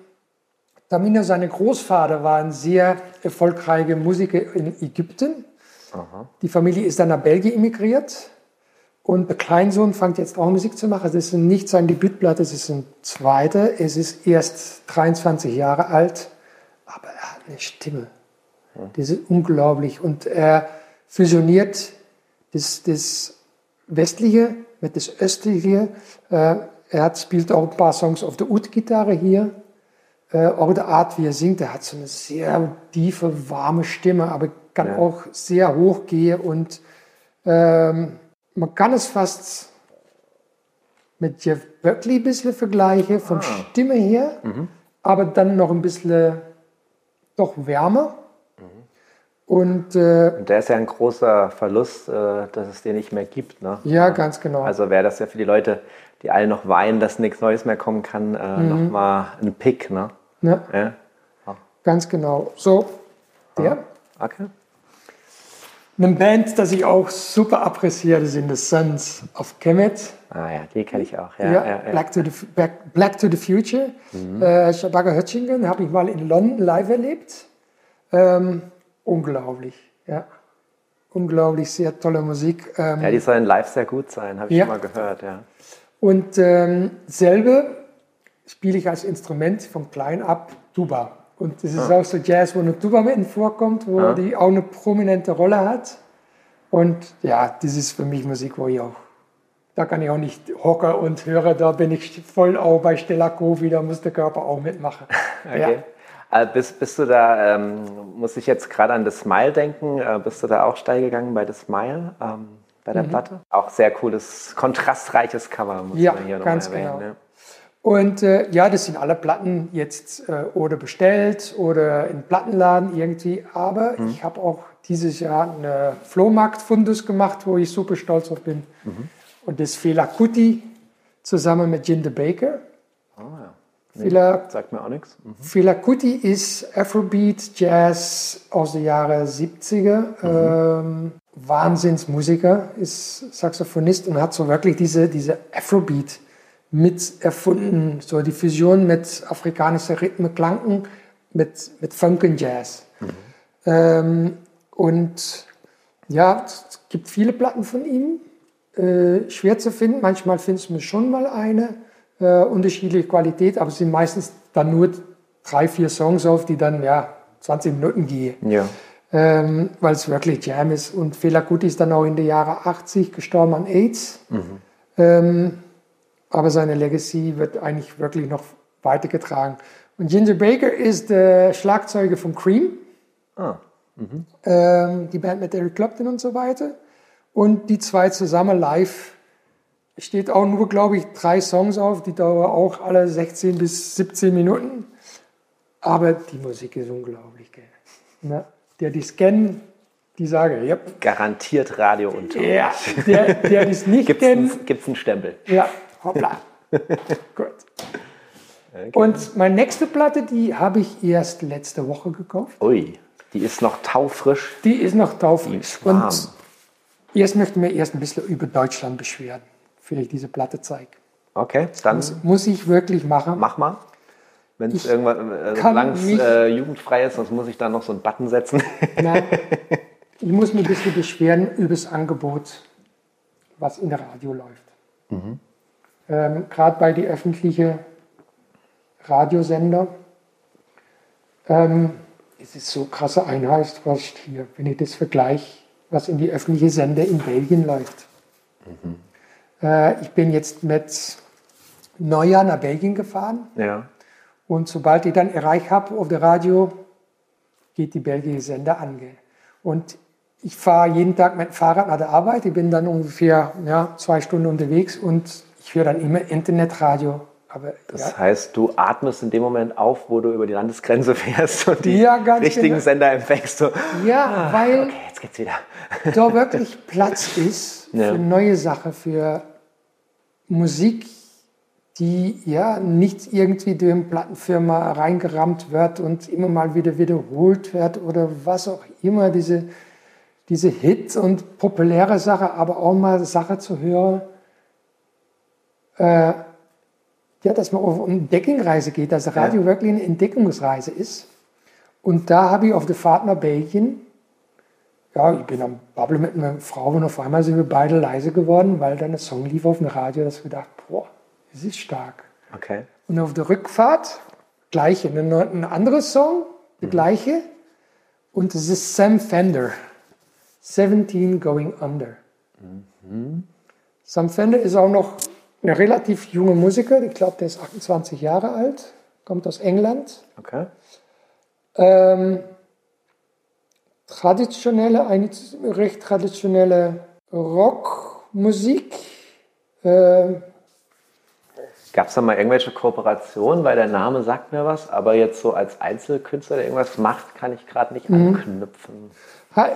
Speaker 2: Tamino, sein Großvater war ein sehr erfolgreicher Musiker in Ägypten. Die Familie ist dann nach Belgien emigriert. Und der Kleinsohn fängt jetzt auch Musik zu machen. Das ist nicht sein Debütblatt, es ist ein zweiter. Es ist erst 23 Jahre alt, aber er hat eine Stimme. Das ist unglaublich. Und er fusioniert das, das Westliche mit das Östliche. Äh, er hat, spielt auch ein paar Songs auf der Ud-Gitarre hier. Äh, auch der Art, wie er singt, er hat so eine sehr tiefe, warme Stimme, aber kann
Speaker 1: Ja.
Speaker 2: auch sehr hoch gehen und ähm, man kann es fast mit Jeff Buckley ein bisschen vergleichen, von Stimme her, aber dann noch ein bisschen doch wärmer. Und äh,
Speaker 1: Und der ist ja ein großer Verlust, äh, dass es den nicht mehr gibt. Ne?
Speaker 2: ja, ganz genau.
Speaker 1: Also wäre das ja für die Leute, die alle noch weinen, dass nichts Neues mehr kommen kann, äh, mhm. nochmal ein Pick, ne?
Speaker 2: Ja. ja. Oh. Ganz genau. So, der.
Speaker 1: Ah, okay.
Speaker 2: Eine Band, das ich auch super appréciere, sind The Sons of Kemet.
Speaker 1: Ah ja, die kenne ich auch. Ja,
Speaker 2: ja, ja, Black, to the, Black, Black to the Future. Mhm. Äh, Shabaka Hutchingen habe ich mal in London live erlebt. Ähm, unglaublich, ja. Unglaublich, sehr tolle Musik.
Speaker 1: Ähm, ja, die sollen live sehr gut sein, habe ich ja. schon mal gehört, ja.
Speaker 2: Und ähm, selbe spiele ich als Instrument von klein ab Tuba. Und das ist ah. auch so Jazz, wo eine Tuba mitten vorkommt, wo ah. die auch eine prominente Rolle hat. Und ja, das ist für mich Musik, wo ich auch, da kann ich auch nicht hocken und höre, da bin ich voll auch bei Stella Kofi, da muss der Körper auch mitmachen.
Speaker 1: okay. Ja. Äh, bist, bist du da, ähm, muss ich jetzt gerade an The Smile denken, äh, bist du da auch steil gegangen bei The Smile, ähm, bei der mhm. Platte? Auch sehr cooles, kontrastreiches Cover, muss
Speaker 2: ja,
Speaker 1: man hier
Speaker 2: nochmal erwähnen. Genau. Ne? Und äh, ja, das sind alle Platten jetzt äh, oder bestellt oder in Plattenladen irgendwie. Aber mhm. ich habe auch dieses Jahr eine Flohmarkt-Fundus gemacht, wo ich super stolz auf bin. Mhm. Und das Fela Kuti zusammen mit Jinder Baker.
Speaker 1: Oh, ja. Nee, Fela, sagt mir auch nichts. Mhm.
Speaker 2: Fela Kuti ist Afrobeat, Jazz aus den Jahren 70er. Mhm. Ähm, Wahnsinnsmusiker, ist Saxophonist und hat so wirklich diese, diese Afrobeat mit erfunden, so die Fusion mit afrikanischer Rhythmiklanken, mit, mit Funk und Jazz. Mhm. Ähm, und ja, es gibt viele Platten von ihm, äh, schwer zu finden. Manchmal findest du schon mal eine, äh, unterschiedliche Qualität, aber es sind meistens dann nur drei, vier Songs auf, die dann ja 20 Minuten gehen.
Speaker 1: Ja.
Speaker 2: Ähm, weil es wirklich Jam ist. Und Fela Kuti ist dann auch in den Jahren 80 gestorben an AIDS. Mhm. Ähm, aber seine Legacy wird eigentlich wirklich noch weitergetragen. Und Ginger Baker ist der Schlagzeuger von Cream. Ah. Mhm. Ähm, die Band mit Eric Clapton und so weiter. Und die zwei zusammen live steht auch nur, glaube ich, drei Songs auf. Die dauern auch alle 16 bis 17 Minuten. Aber die Musik ist unglaublich, gell? Na, der die scannen, die sagen, ja.
Speaker 1: Garantiert Radio und
Speaker 2: Ja, der, der das nicht
Speaker 1: Gibt's kennt. Gibt es einen Stempel?
Speaker 2: Ja, Hoppla. Gut. Okay. Und meine nächste Platte, die habe ich erst letzte Woche gekauft.
Speaker 1: Ui, die ist noch taufrisch.
Speaker 2: Die ist noch taufrisch. Ist Und erst möchten wir erst ein bisschen über Deutschland beschweren, vielleicht diese Platte zeige.
Speaker 1: Okay, dann.
Speaker 2: Das muss ich wirklich machen.
Speaker 1: Mach mal. Wenn es irgendwann äh, lang äh, jugendfrei ist, sonst muss ich da noch so einen Button setzen.
Speaker 2: Nein, ich muss mich ein bisschen beschweren über das Angebot, was in der Radio läuft. Mhm ähm, gerade bei den öffentlichen Radiosender. Ähm, es ist so krasse Einheit, was hier, wenn ich das vergleiche, was in die öffentlichen Sender in Belgien läuft. Mhm. Äh, ich bin jetzt mit Neujahr nach Belgien gefahren.
Speaker 1: Ja.
Speaker 2: Und sobald ich dann erreicht habe auf der Radio, geht die belgische Sender an. Und ich fahre jeden Tag mit dem Fahrrad nach der Arbeit. Ich bin dann ungefähr ja, zwei Stunden unterwegs und ich höre dann immer Internetradio. Aber,
Speaker 1: das ja. heißt, du atmest in dem Moment auf, wo du über die Landesgrenze fährst und die ja, richtigen genau. Sender empfängst. So,
Speaker 2: ja, ah, weil
Speaker 1: okay, jetzt geht's wieder.
Speaker 2: da wirklich Platz ist für neue Sachen, für Musik, die ja nicht irgendwie durch eine Plattenfirma reingerammt wird und immer mal wieder wiederholt wird oder was auch immer, diese, diese Hits und populäre Sache, aber auch mal Sachen zu hören, äh, ja, dass man auf eine Entdeckungsreise geht, dass Radio ja. wirklich eine Entdeckungsreise ist. Und da habe ich auf der Fahrt nach Belgien, ja, ich bin am Babbeln mit meiner Frau und auf einmal sind wir beide leise geworden, weil dann ein Song lief auf dem Radio, dass wir dachten, boah, das ist stark.
Speaker 1: Okay.
Speaker 2: Und auf der Rückfahrt, gleiche, ein, ein anderes Song, der mhm. gleiche. Und das ist Sam Fender, 17 Going Under. Mhm. Sam Fender ist auch noch ein relativ junger Musiker, ich glaube, der ist 28 Jahre alt, kommt aus England.
Speaker 1: Okay.
Speaker 2: Ähm, traditionelle, eine recht traditionelle Rockmusik. Ähm,
Speaker 1: Gab es da mal irgendwelche Kooperationen? Weil der Name sagt mir was, aber jetzt so als Einzelkünstler, der irgendwas macht, kann ich gerade nicht mhm. anknüpfen.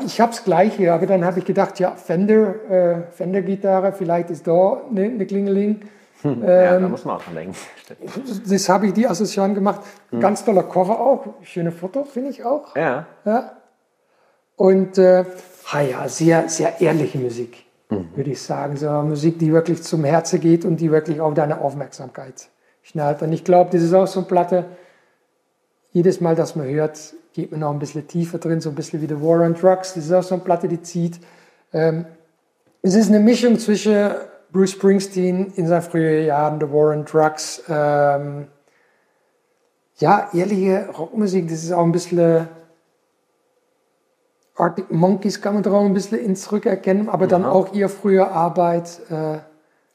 Speaker 2: Ich habe es gleich hier, aber dann habe ich gedacht, ja, Fender, äh, Fender-Gitarre, vielleicht ist da eine, eine Klingeling.
Speaker 1: Hm, ja, da muss man auch dran denken.
Speaker 2: Das habe ich die Assoziation gemacht. Hm. Ganz toller Cover auch. Schöne Foto, finde ich auch.
Speaker 1: Ja.
Speaker 2: ja. Und äh, ja, sehr, sehr ehrliche Musik, mhm. würde ich sagen. So Musik, die wirklich zum Herzen geht und die wirklich auf deine Aufmerksamkeit schnallt. Und ich glaube, das ist auch so eine Platte, jedes Mal, dass man hört, geht man noch ein bisschen tiefer drin, so ein bisschen wie The War on Drugs. Das ist auch so eine Platte, die zieht. Ähm, es ist eine Mischung zwischen Bruce Springsteen in seinen frühen Jahren, The War on Drugs, ähm, ja, ehrliche Rockmusik, das ist auch ein bisschen Arctic Monkeys kann man da auch ein bisschen in zurückerkennen, aber dann auch ihr frühe Arbeit. Äh,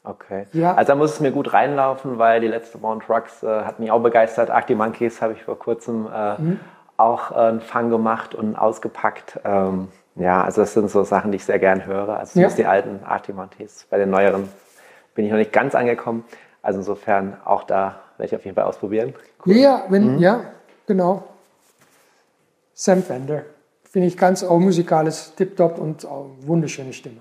Speaker 1: okay. Ja. Also da muss es mir gut reinlaufen, weil die letzte Born Trucks äh, hat mich auch begeistert. Arctic Monkeys habe ich vor kurzem äh, mhm. auch einen Fang gemacht und ausgepackt. Ähm, ja, also das sind so Sachen, die ich sehr gern höre. Also ja. die alten Arctic Monkeys. Bei den neueren bin ich noch nicht ganz angekommen. Also insofern auch da werde ich auf jeden Fall ausprobieren.
Speaker 2: Cool. Ja, wenn, mhm. ja, genau. Sam Fender finde ich ganz auch musikalisch tipptopp und auch wunderschöne Stimme.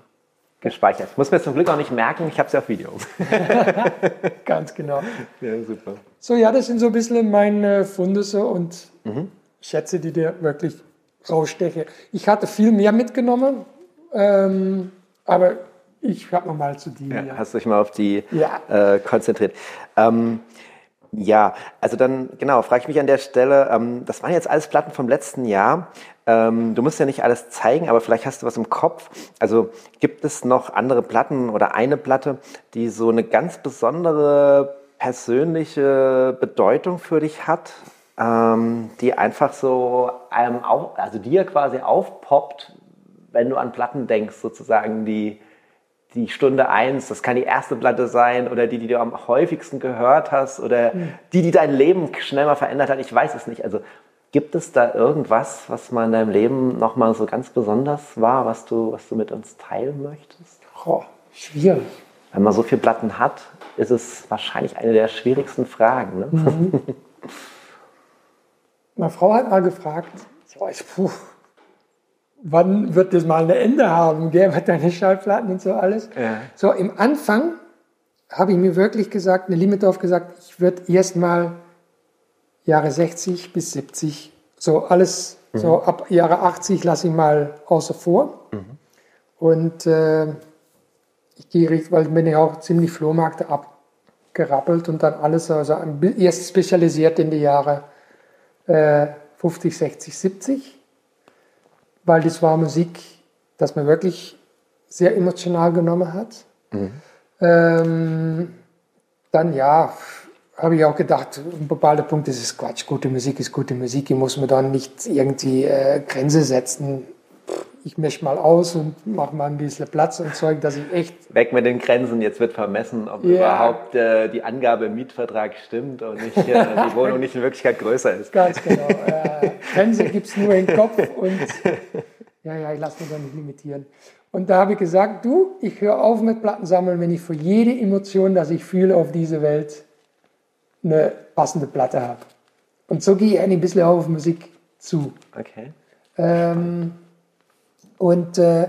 Speaker 1: Gespeichert. Muss mir zum Glück auch nicht merken, ich habe sie auf Video.
Speaker 2: ganz genau.
Speaker 1: Ja, super.
Speaker 2: So, ja, das sind so ein bisschen meine Funde so und mhm. Schätze, die dir wirklich raussteche. Ich hatte viel mehr mitgenommen, ähm, aber ich habe nochmal zu dir.
Speaker 1: Ja, hast du dich mal auf die ja. äh, konzentriert. Ähm, ja, also dann, genau, frage ich mich an der Stelle, ähm, das waren jetzt alles Platten vom letzten Jahr. Ähm, du musst ja nicht alles zeigen, aber vielleicht hast du was im Kopf. Also gibt es noch andere Platten oder eine Platte, die so eine ganz besondere persönliche Bedeutung für dich hat, ähm, die einfach so einem auch, also dir quasi aufpoppt, wenn du an Platten denkst, sozusagen, die die Stunde eins, das kann die erste Platte sein oder die, die du am häufigsten gehört hast oder mhm. die, die dein Leben schnell mal verändert hat. Ich weiß es nicht. Also gibt es da irgendwas, was mal in deinem Leben nochmal so ganz besonders war, was du, was du mit uns teilen möchtest?
Speaker 2: Oh, schwierig.
Speaker 1: Wenn man so viele Platten hat, ist es wahrscheinlich eine der schwierigsten Fragen. Ne? Mhm.
Speaker 2: Meine Frau hat mal gefragt, ich, puh, wann wird das mal ein Ende haben, gell, mit deinen Schallplatten und so alles. Ja. So, im Anfang habe ich mir wirklich gesagt, eine Limitdorf gesagt, ich würde erst mal Jahre 60 bis 70, so alles, mhm. so ab Jahre 80 lasse ich mal außer vor. Mhm. Und äh, ich gehe richtig, weil ich bin ja auch ziemlich Flohmärkte abgerappelt und dann alles, also erst spezialisiert in die Jahre äh, 50, 60, 70 weil das war Musik, das mir wirklich sehr emotional genommen hat. Mhm. Ähm, dann ja, habe ich auch gedacht, ein bestimmter Punkt ist es Quatsch, gute Musik ist gute Musik, die muss man dann nicht irgendwie äh, Grenze setzen. Ich mische mal aus und mache mal ein bisschen Platz und Zeug, dass ich echt.
Speaker 1: Weg mit den Grenzen, jetzt wird vermessen, ob yeah. überhaupt äh, die Angabe im Mietvertrag stimmt und nicht, äh, die Wohnung nicht in Wirklichkeit größer ist.
Speaker 2: Ganz genau. Äh, Grenze gibt es nur im Kopf und ja, ja, ich lasse mich da nicht limitieren. Und da habe ich gesagt, du, ich höre auf mit Plattensammeln, wenn ich für jede Emotion, dass ich fühle auf dieser Welt, eine passende Platte habe. Und so gehe ich ein bisschen auf Musik zu.
Speaker 1: Okay.
Speaker 2: Ähm, und äh,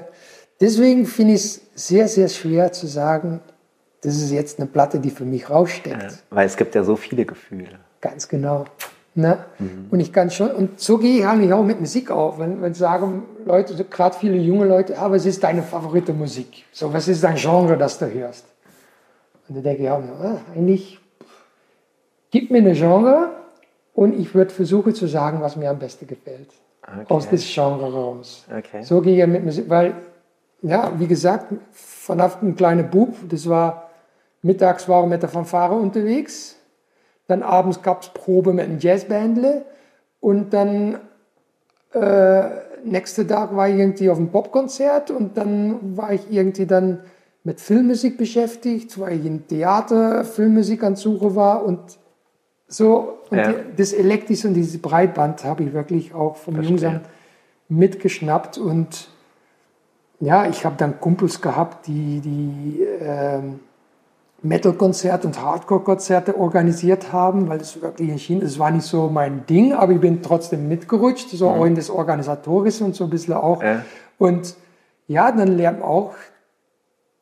Speaker 2: deswegen finde ich es sehr, sehr schwer zu sagen, das ist jetzt eine Platte, die für mich raussteckt. Ja,
Speaker 1: weil es gibt ja so viele Gefühle.
Speaker 2: Ganz genau. Ne? Mhm. Und ich kann schon, und so gehe ich eigentlich auch mit Musik auf. Wenn, wenn sagen Leute, gerade viele junge Leute, ah, was ist deine favorite Musik? So, was ist dein Genre, das du hörst? Und dann denke ich auch, ah, eigentlich, gib mir eine Genre und ich würde versuchen zu sagen, was mir am besten gefällt. Okay. Aus diesem Genre raus.
Speaker 1: Okay.
Speaker 2: So gehe ich mit Musik, weil, ja, wie gesagt, von ein kleiner Bub, das war, mittags war ich mit der Fanfare unterwegs dann abends gab es Probe mit einem Jazzbandle und dann äh, nächsten Tag war ich irgendwie auf einem Popkonzert und dann war ich irgendwie dann mit Filmmusik beschäftigt, weil ich in Theater Filmmusik an Suche war und so. Und ja. die, das Elektris und dieses Breitband habe ich wirklich auch vom Jungsam mitgeschnappt und ja, ich habe dann Kumpels gehabt, die, die ähm, Metal-Konzerte und Hardcore-Konzerte organisiert haben, weil das wirklich in China, das war nicht so mein Ding, aber ich bin trotzdem mitgerutscht, so mhm. auch in das Organisatorische und so ein bisschen auch. Ja. Und ja, dann lernt man auch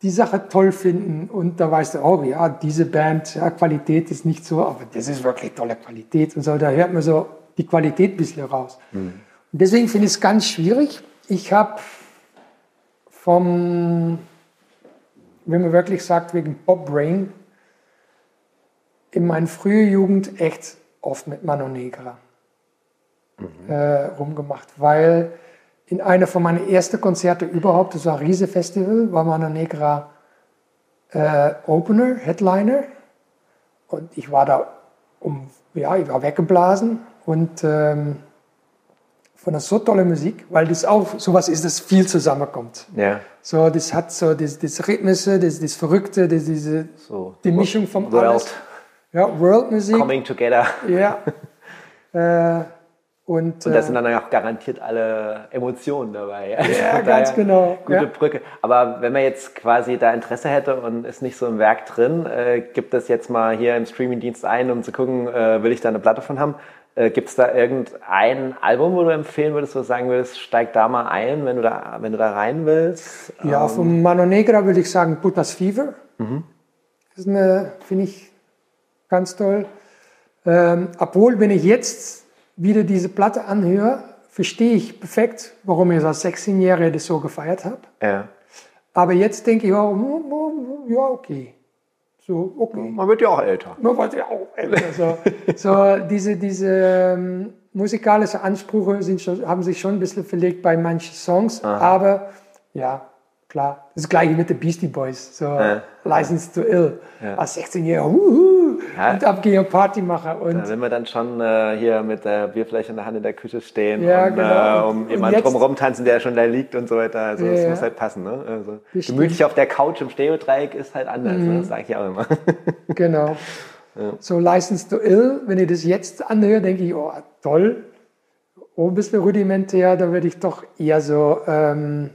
Speaker 2: die Sache toll finden und da weißt du, oh ja, diese Band, ja, Qualität ist nicht so, aber das ist wirklich tolle Qualität und so, da hört man so die Qualität ein bisschen raus. Mhm. Und deswegen finde ich es ganz schwierig. Ich habe vom, wenn man wirklich sagt, wegen Bob Brain, in meiner frühen Jugend echt oft mit Mano Negra mhm. äh, rumgemacht, weil in einer von meinen ersten Konzerte überhaupt, das war ein Riese Festival, war Mano Negra äh, Opener, Headliner und ich war da um, ja, ich war weggeblasen und ähm, von der so tolle Musik, weil das auch sowas ist, das viel zusammenkommt.
Speaker 1: Ja.
Speaker 2: So, das hat so das, das Rhythmische, das, das Verrückte, das, diese, so, die Mischung vom World. alles. Ja, World Musik.
Speaker 1: Coming together.
Speaker 2: Ja. äh,
Speaker 1: und, und das sind dann auch garantiert alle Emotionen dabei.
Speaker 2: Ja, ganz genau.
Speaker 1: Gute
Speaker 2: ja.
Speaker 1: Brücke. Aber wenn man jetzt quasi da Interesse hätte und ist nicht so im Werk drin, äh, gibt es jetzt mal hier im Streamingdienst ein, um zu gucken, äh, will ich da eine Platte von haben? Äh, Gibt es da irgendein Album, wo du empfehlen würdest, wo du sagen würdest, steig da mal ein, wenn du da, wenn du da rein willst?
Speaker 2: Ja, ähm. von Mano Negra würde ich sagen Putas Fever. Mhm. Das ist eine, finde ich, ganz toll. Ähm, obwohl, wenn ich jetzt wieder diese Platte anhöre, verstehe ich perfekt, warum ich als 16-Jähriger das so gefeiert habe.
Speaker 1: Ja.
Speaker 2: Aber jetzt denke ich, oh, oh, oh, ja, okay. So, okay.
Speaker 1: Man wird ja auch älter.
Speaker 2: Man wird ja auch älter. So, so diese, diese ähm, musikalischen Ansprüche sind schon, haben sich schon ein bisschen verlegt bei manchen Songs. Aha. Aber ja, klar. Das gleiche mit den Beastie Boys. So, ja. License to Ill. Ja. Als 16-Jähriger, uh, ja. und abgehen und Party machen. Und
Speaker 1: da will man dann schon äh, hier mit der Bierflasche in der Hand in der Küche stehen ja, und genau. äh, um jemanden drumherum tanzen, der schon da liegt und so weiter. Also das muss halt passen. Ne? Also, gemütlich auf der Couch im Stereodreieck ist halt anders. Ne? Mhm. Ne? Das sage ich auch immer.
Speaker 2: genau. So License to Ill, wenn ich das jetzt anhöre, denke ich, oh, toll. Oh, ein bisschen rudimentär, da würde ich doch eher so... Ähm,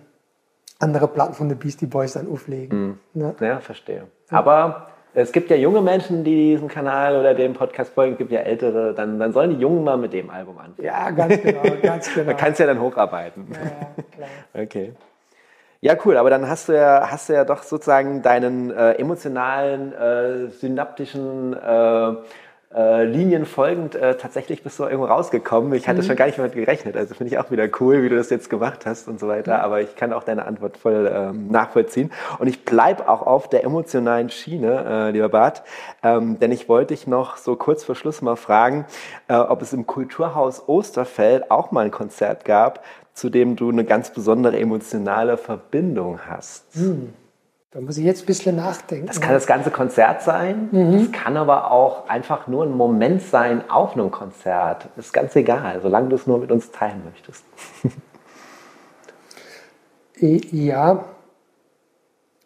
Speaker 2: andere Platten von den Beastie Boys dann auflegen.
Speaker 1: Mhm. Ja. ja. verstehe. Aber es gibt ja junge Menschen, die diesen Kanal oder dem Podcast folgen, es gibt ja ältere, dann, dann sollen die Jungen mal mit dem Album anfangen.
Speaker 2: Ja, ganz genau, ganz genau.
Speaker 1: Man kann es ja dann hocharbeiten.
Speaker 2: Ja, klar.
Speaker 1: Okay. Ja, cool, aber dann hast du ja, hast du ja doch sozusagen deinen äh, emotionalen, äh, synaptischen äh, äh, Linien folgend äh, tatsächlich bist du irgendwo rausgekommen. Ich hatte mhm. schon gar nicht mehr mit gerechnet. Also finde ich auch wieder cool, wie du das jetzt gemacht hast und so weiter. Mhm. Aber ich kann auch deine Antwort voll ähm, nachvollziehen. Und ich bleibe auch auf der emotionalen Schiene, äh, lieber Bart. Ähm, denn ich wollte dich noch so kurz vor Schluss mal fragen, äh, ob es im Kulturhaus Osterfeld auch mal ein Konzert gab, zu dem du eine ganz besondere emotionale Verbindung hast.
Speaker 2: Mhm. Da muss ich jetzt ein bisschen nachdenken.
Speaker 1: Das kann das ganze Konzert sein. Mhm. Das kann aber auch einfach nur ein Moment sein auf einem Konzert. Das ist ganz egal, solange du es nur mit uns teilen möchtest.
Speaker 2: Äh, ja,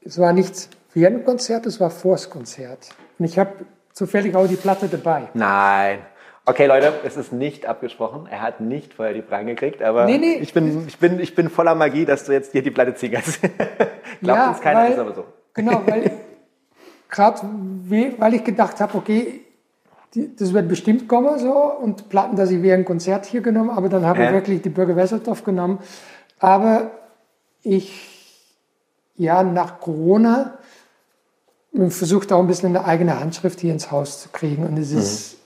Speaker 2: es war nicht während dem Konzert, es war vor das Konzert. Und ich habe zufällig auch die Platte dabei.
Speaker 1: Nein. Okay, Leute, es ist nicht abgesprochen. Er hat nicht vorher die Fragen gekriegt, aber
Speaker 2: nee, nee.
Speaker 1: Ich, bin, ich, bin, ich bin voller Magie, dass du jetzt hier die Platte ziehen kannst. Glaubt ja, uns keiner, weil, ist aber so.
Speaker 2: Genau, weil gerade weil ich gedacht habe, okay, die, das wird bestimmt kommen so und Platten, dass ich während Konzert hier genommen, aber dann habe äh. ich wirklich die Bürger Wesseltoff genommen. Aber ich, ja, nach Corona versucht auch ein bisschen eine eigene Handschrift hier ins Haus zu kriegen und es ist mhm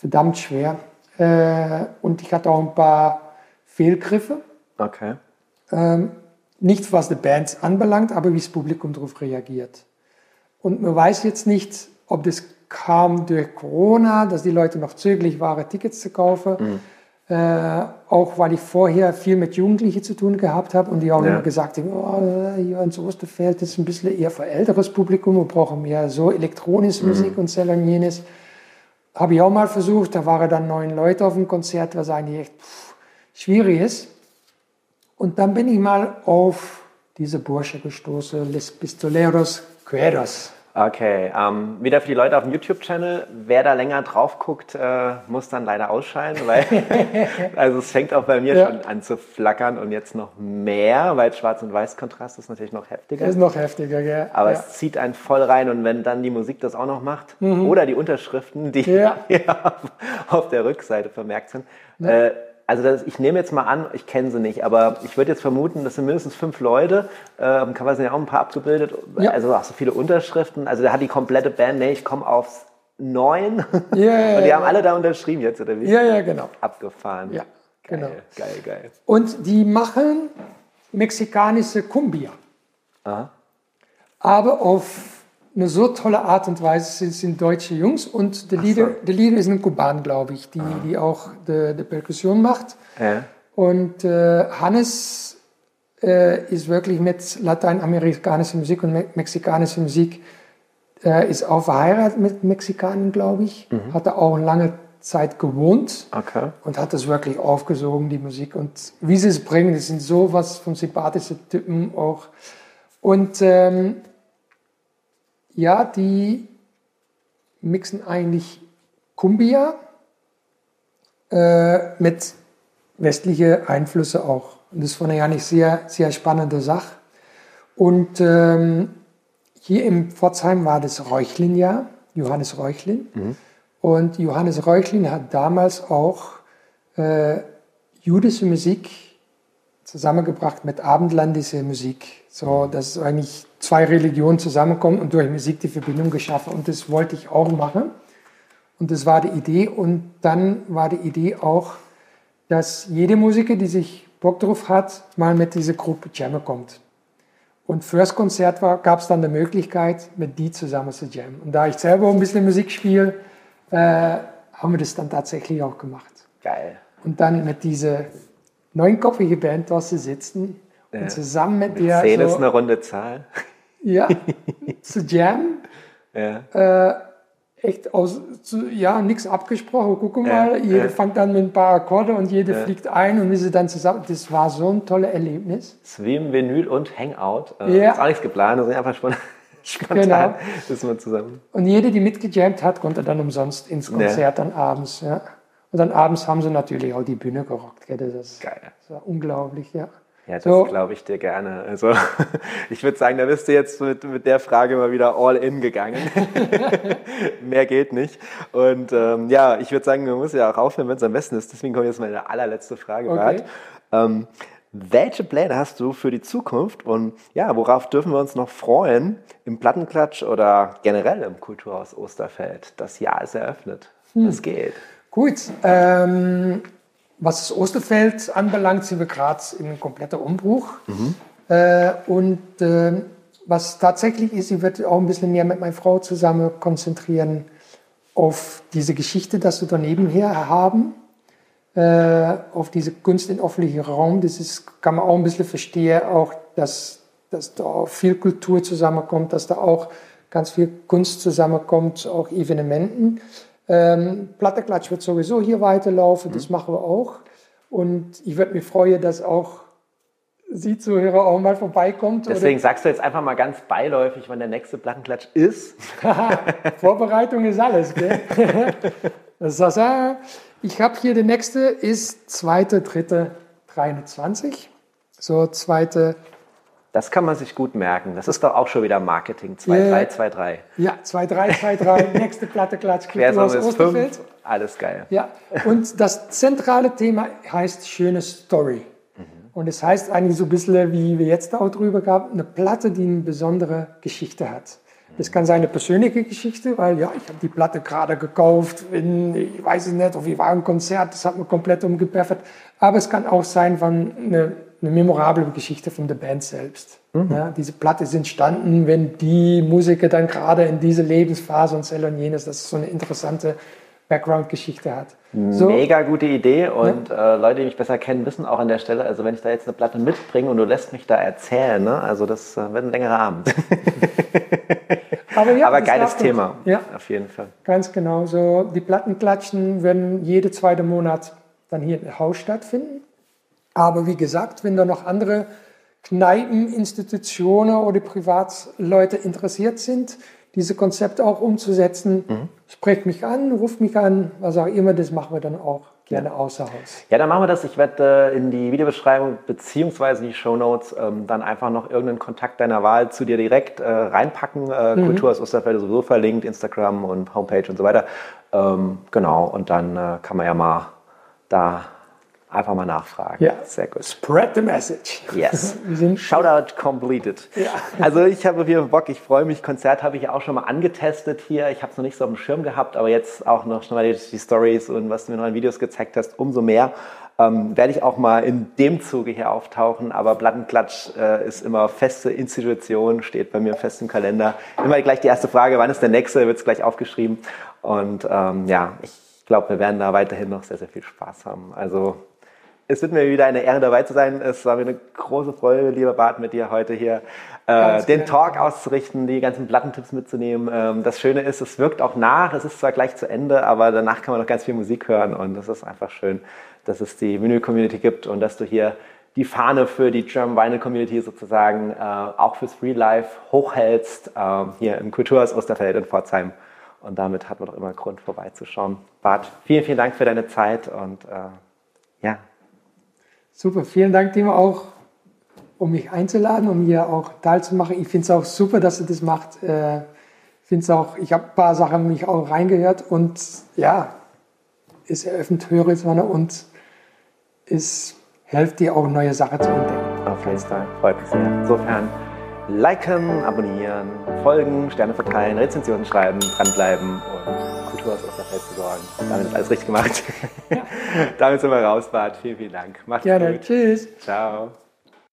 Speaker 2: verdammt schwer. Äh, und ich hatte auch ein paar Fehlgriffe.
Speaker 1: Okay.
Speaker 2: Ähm, nicht was die Bands anbelangt, aber wie das Publikum darauf reagiert. Und man weiß jetzt nicht, ob das kam durch Corona, dass die Leute noch zögerlich waren, Tickets zu kaufen. Mhm. Äh, auch weil ich vorher viel mit Jugendlichen zu tun gehabt habe und die auch ja. immer gesagt haben, oh, hier in Osterfeld ist ein bisschen eher für älteres Publikum, wir brauchen mehr so elektronische mhm. Musik und so und jenes. Habe ich auch mal versucht, da waren dann neun Leute auf dem Konzert, was eigentlich echt pff, schwierig ist. Und dann bin ich mal auf diese Bursche gestoßen, Les Pistoleros Queros.
Speaker 1: Okay, ähm, wieder für die Leute auf dem YouTube-Channel. Wer da länger drauf guckt, äh, muss dann leider ausschalten, weil also es fängt auch bei mir ja. schon an zu flackern und jetzt noch mehr, weil Schwarz- und Weiß-Kontrast ist natürlich noch heftiger.
Speaker 2: Ist noch heftiger, ja.
Speaker 1: Aber
Speaker 2: ja.
Speaker 1: es zieht einen voll rein und wenn dann die Musik das auch noch macht mhm. oder die Unterschriften, die
Speaker 2: ja.
Speaker 1: auf der Rückseite vermerkt sind, äh, also das, ich nehme jetzt mal an, ich kenne sie nicht, aber ich würde jetzt vermuten, das sind mindestens fünf Leute. Ähm, kann man sind ja auch ein paar abgebildet. Ja. Also auch so viele Unterschriften. Also da hat die komplette Band, nee, ich komme aufs neun. Ja, ja, Und die haben alle da unterschrieben jetzt, oder wie?
Speaker 2: Ja, ja, genau.
Speaker 1: Abgefahren.
Speaker 2: Ja,
Speaker 1: geil,
Speaker 2: genau.
Speaker 1: Geil, geil.
Speaker 2: Und die machen mexikanische Cumbia. Aha. Aber auf eine so tolle Art und Weise. Es sind deutsche Jungs und der Leader, so. der Leader ist ein Kuban, glaube ich, die, die auch die, die Perkussion macht. Ja. Und äh, Hannes äh, ist wirklich mit lateinamerikanischer Musik und me mexikanischer Musik, äh, ist auch verheiratet mit Mexikanern, glaube ich. Mhm. Hat er auch lange Zeit gewohnt okay. und hat das wirklich aufgesogen, die Musik. Und wie sie es bringen, das sind sowas von sympathischen Typen auch. Und ähm, ja, die mixen eigentlich Kumbia äh, mit westlichen Einflüssen auch. Und das fand ich eigentlich sehr, sehr spannende Sache. Und ähm, hier im Pforzheim war das Reuchlin-Jahr, Johannes Reuchlin. Mhm. Und Johannes Reuchlin hat damals auch äh, jüdische Musik zusammengebracht mit abendländischer Musik. So, dass eigentlich zwei Religionen zusammenkommen und durch Musik die Verbindung geschaffen. Und das wollte ich auch machen. Und das war die Idee. Und dann war die Idee auch, dass jede Musiker, die sich Bock drauf hat, mal mit dieser Gruppe jammen kommt. Und fürs Konzert gab es dann die Möglichkeit, mit die zusammen zu jammen. Und da ich selber ein bisschen Musik spiele, äh, haben wir das dann tatsächlich auch gemacht.
Speaker 1: Geil.
Speaker 2: Und dann mit dieser neunköpfige Band dort zu sitzen ja. und zusammen mit, mit dir.
Speaker 1: Zehn so, ist eine runde Zahl.
Speaker 2: Ja, zu jammen. Ja. Äh, echt aus, zu, ja, nichts abgesprochen. Guck mal, ja, jeder ja. fängt dann mit ein paar Akkorde und jeder ja. fliegt ein und wir sind dann zusammen. Das war so ein tolles Erlebnis.
Speaker 1: Swim, Vinyl und Hangout. Äh, ja. Ist auch nichts geplant, das ist einfach spontan. Spontan genau. ist man zusammen.
Speaker 2: Und jeder, die mitgejammt hat, konnte dann umsonst ins Konzert dann abends. Ja. Und dann abends haben sie natürlich auch die Bühne gerockt. Das,
Speaker 1: Geil.
Speaker 2: Das war unglaublich, ja.
Speaker 1: Ja, das so. glaube ich dir gerne. Also ich würde sagen, da bist du jetzt mit, mit der Frage mal wieder all in gegangen. Mehr geht nicht. Und ähm, ja, ich würde sagen, man muss ja auch aufhören, wenn es am besten ist. Deswegen kommt jetzt meine allerletzte Frage, okay. Ähm, welche Pläne hast du für die Zukunft und ja, worauf dürfen wir uns noch freuen im Plattenklatsch oder generell im Kulturhaus Osterfeld? Das Jahr ist eröffnet. Hm. Es geht.
Speaker 2: Gut. Ähm, was das Osterfeld anbelangt, sind wir gerade in einem kompletten Umbruch. Mhm. Äh, und äh, was tatsächlich ist, ich werde auch ein bisschen mehr mit meiner Frau zusammen konzentrieren auf diese Geschichte, dass wir da nebenher haben, äh, auf diese Kunst im öffentlichen Raum. Das ist, kann man auch ein bisschen verstehen, auch dass, dass da viel Kultur zusammenkommt, dass da auch ganz viel Kunst zusammenkommt, auch Evenementen. Ähm, Platteklatsch wird sowieso hier weiterlaufen, mhm. das machen wir auch. Und ich würde mich freuen, dass auch Sie Zuhörer auch mal vorbeikommt.
Speaker 1: Deswegen oder? sagst du jetzt einfach mal ganz beiläufig, wann der nächste Plattenklatsch ist.
Speaker 2: Vorbereitung ist alles. Gell? das heißt, ich habe hier, der nächste ist 2.3.23. So zweite
Speaker 1: das kann man sich gut merken. Das ist doch auch schon wieder Marketing. 2-3-2-3.
Speaker 2: Ja, 2-3-2-3. Nächste Platte, Klatsch,
Speaker 1: aus Osterfeld. Fünf, alles geil.
Speaker 2: Ja, und das zentrale Thema heißt schöne Story. Mhm. Und es heißt eigentlich so ein bisschen, wie wir jetzt auch drüber gehabt, eine Platte, die eine besondere Geschichte hat. Das kann sein eine persönliche Geschichte, weil ja, ich habe die Platte gerade gekauft, in, ich weiß es nicht, oder wie war ein Konzert, das hat mir komplett umgeperfert. Aber es kann auch sein von eine eine memorable Geschichte von der Band selbst. Mhm. Ja, diese Platte ist entstanden, wenn die Musiker dann gerade in diese Lebensphase und Cell und jenes, das so eine interessante Background-Geschichte hat.
Speaker 1: So. Mega gute Idee und ja. äh, Leute, die mich besser kennen, wissen auch an der Stelle, also wenn ich da jetzt eine Platte mitbringe und du lässt mich da erzählen, ne? also das äh, wird ein längerer Abend. Aber, ja, Aber geiles Thema,
Speaker 2: ja,
Speaker 1: auf jeden Fall.
Speaker 2: Ganz genau. So, die Plattenklatschen werden jede zweite Monat dann hier im Haus stattfinden. Aber wie gesagt, wenn da noch andere Kneipen, Institutionen oder Privatleute interessiert sind, diese Konzepte auch umzusetzen, mhm. sprecht mich an, ruft mich an, was auch immer, das machen wir dann auch gerne außer Haus.
Speaker 1: Ja, dann machen wir das. Ich werde äh, in die Videobeschreibung beziehungsweise die Show Notes ähm, dann einfach noch irgendeinen Kontakt deiner Wahl zu dir direkt äh, reinpacken. Äh, mhm. Kultur aus Osterfelde sowieso verlinkt, Instagram und Homepage und so weiter. Ähm, genau, und dann äh, kann man ja mal da einfach mal nachfragen.
Speaker 2: Ja, sehr gut. Spread the message.
Speaker 1: Yes. Shoutout completed. Ja. Also ich habe hier Bock, ich freue mich. Konzert habe ich ja auch schon mal angetestet hier. Ich habe es noch nicht so auf dem Schirm gehabt, aber jetzt auch noch schon mal die, die Stories und was du mir noch in Videos gezeigt hast, umso mehr. Ähm, werde ich auch mal in dem Zuge hier auftauchen, aber Plattenklatsch äh, ist immer feste Institution, steht bei mir fest im Kalender. Immer gleich die erste Frage, wann ist der nächste, wird es gleich aufgeschrieben. Und ähm, ja, ich glaube, wir werden da weiterhin noch sehr, sehr viel Spaß haben. Also es wird mir wieder eine Ehre dabei zu sein. Es war mir eine große Freude, lieber Bart, mit dir heute hier äh, den Talk auszurichten, die ganzen Plattentipps mitzunehmen. Ähm, das Schöne ist, es wirkt auch nach. Es ist zwar gleich zu Ende, aber danach kann man noch ganz viel Musik hören und es ist einfach schön, dass es die Vinyl-Community gibt und dass du hier die Fahne für die German Vinyl Community sozusagen äh, auch fürs Free Life hochhältst, äh, hier im Kulturhaus Osterfeld in Pforzheim. Und damit hat man doch immer Grund vorbeizuschauen. Bart, vielen, vielen Dank für deine Zeit und äh, ja,
Speaker 2: Super, vielen Dank, Timo, auch um mich einzuladen, um hier auch teilzumachen. Ich finde es auch super, dass ihr das macht. Äh, finde es auch, ich habe ein paar Sachen mich auch reingehört und ja, es eröffnet Horizonte und es hilft dir auch neue Sachen zu entdecken.
Speaker 1: Auf jeden Fall, freut mich sehr. Insofern liken, abonnieren, folgen, Sterne verteilen, Rezensionen schreiben, dranbleiben und Kulturhaus aus Welt zu sorgen. Damit ist alles richtig gemacht. Ja. Damit sind wir raus, Bart. Vielen, vielen Dank.
Speaker 2: Macht's Gerne. gut. Tschüss.
Speaker 1: Ciao.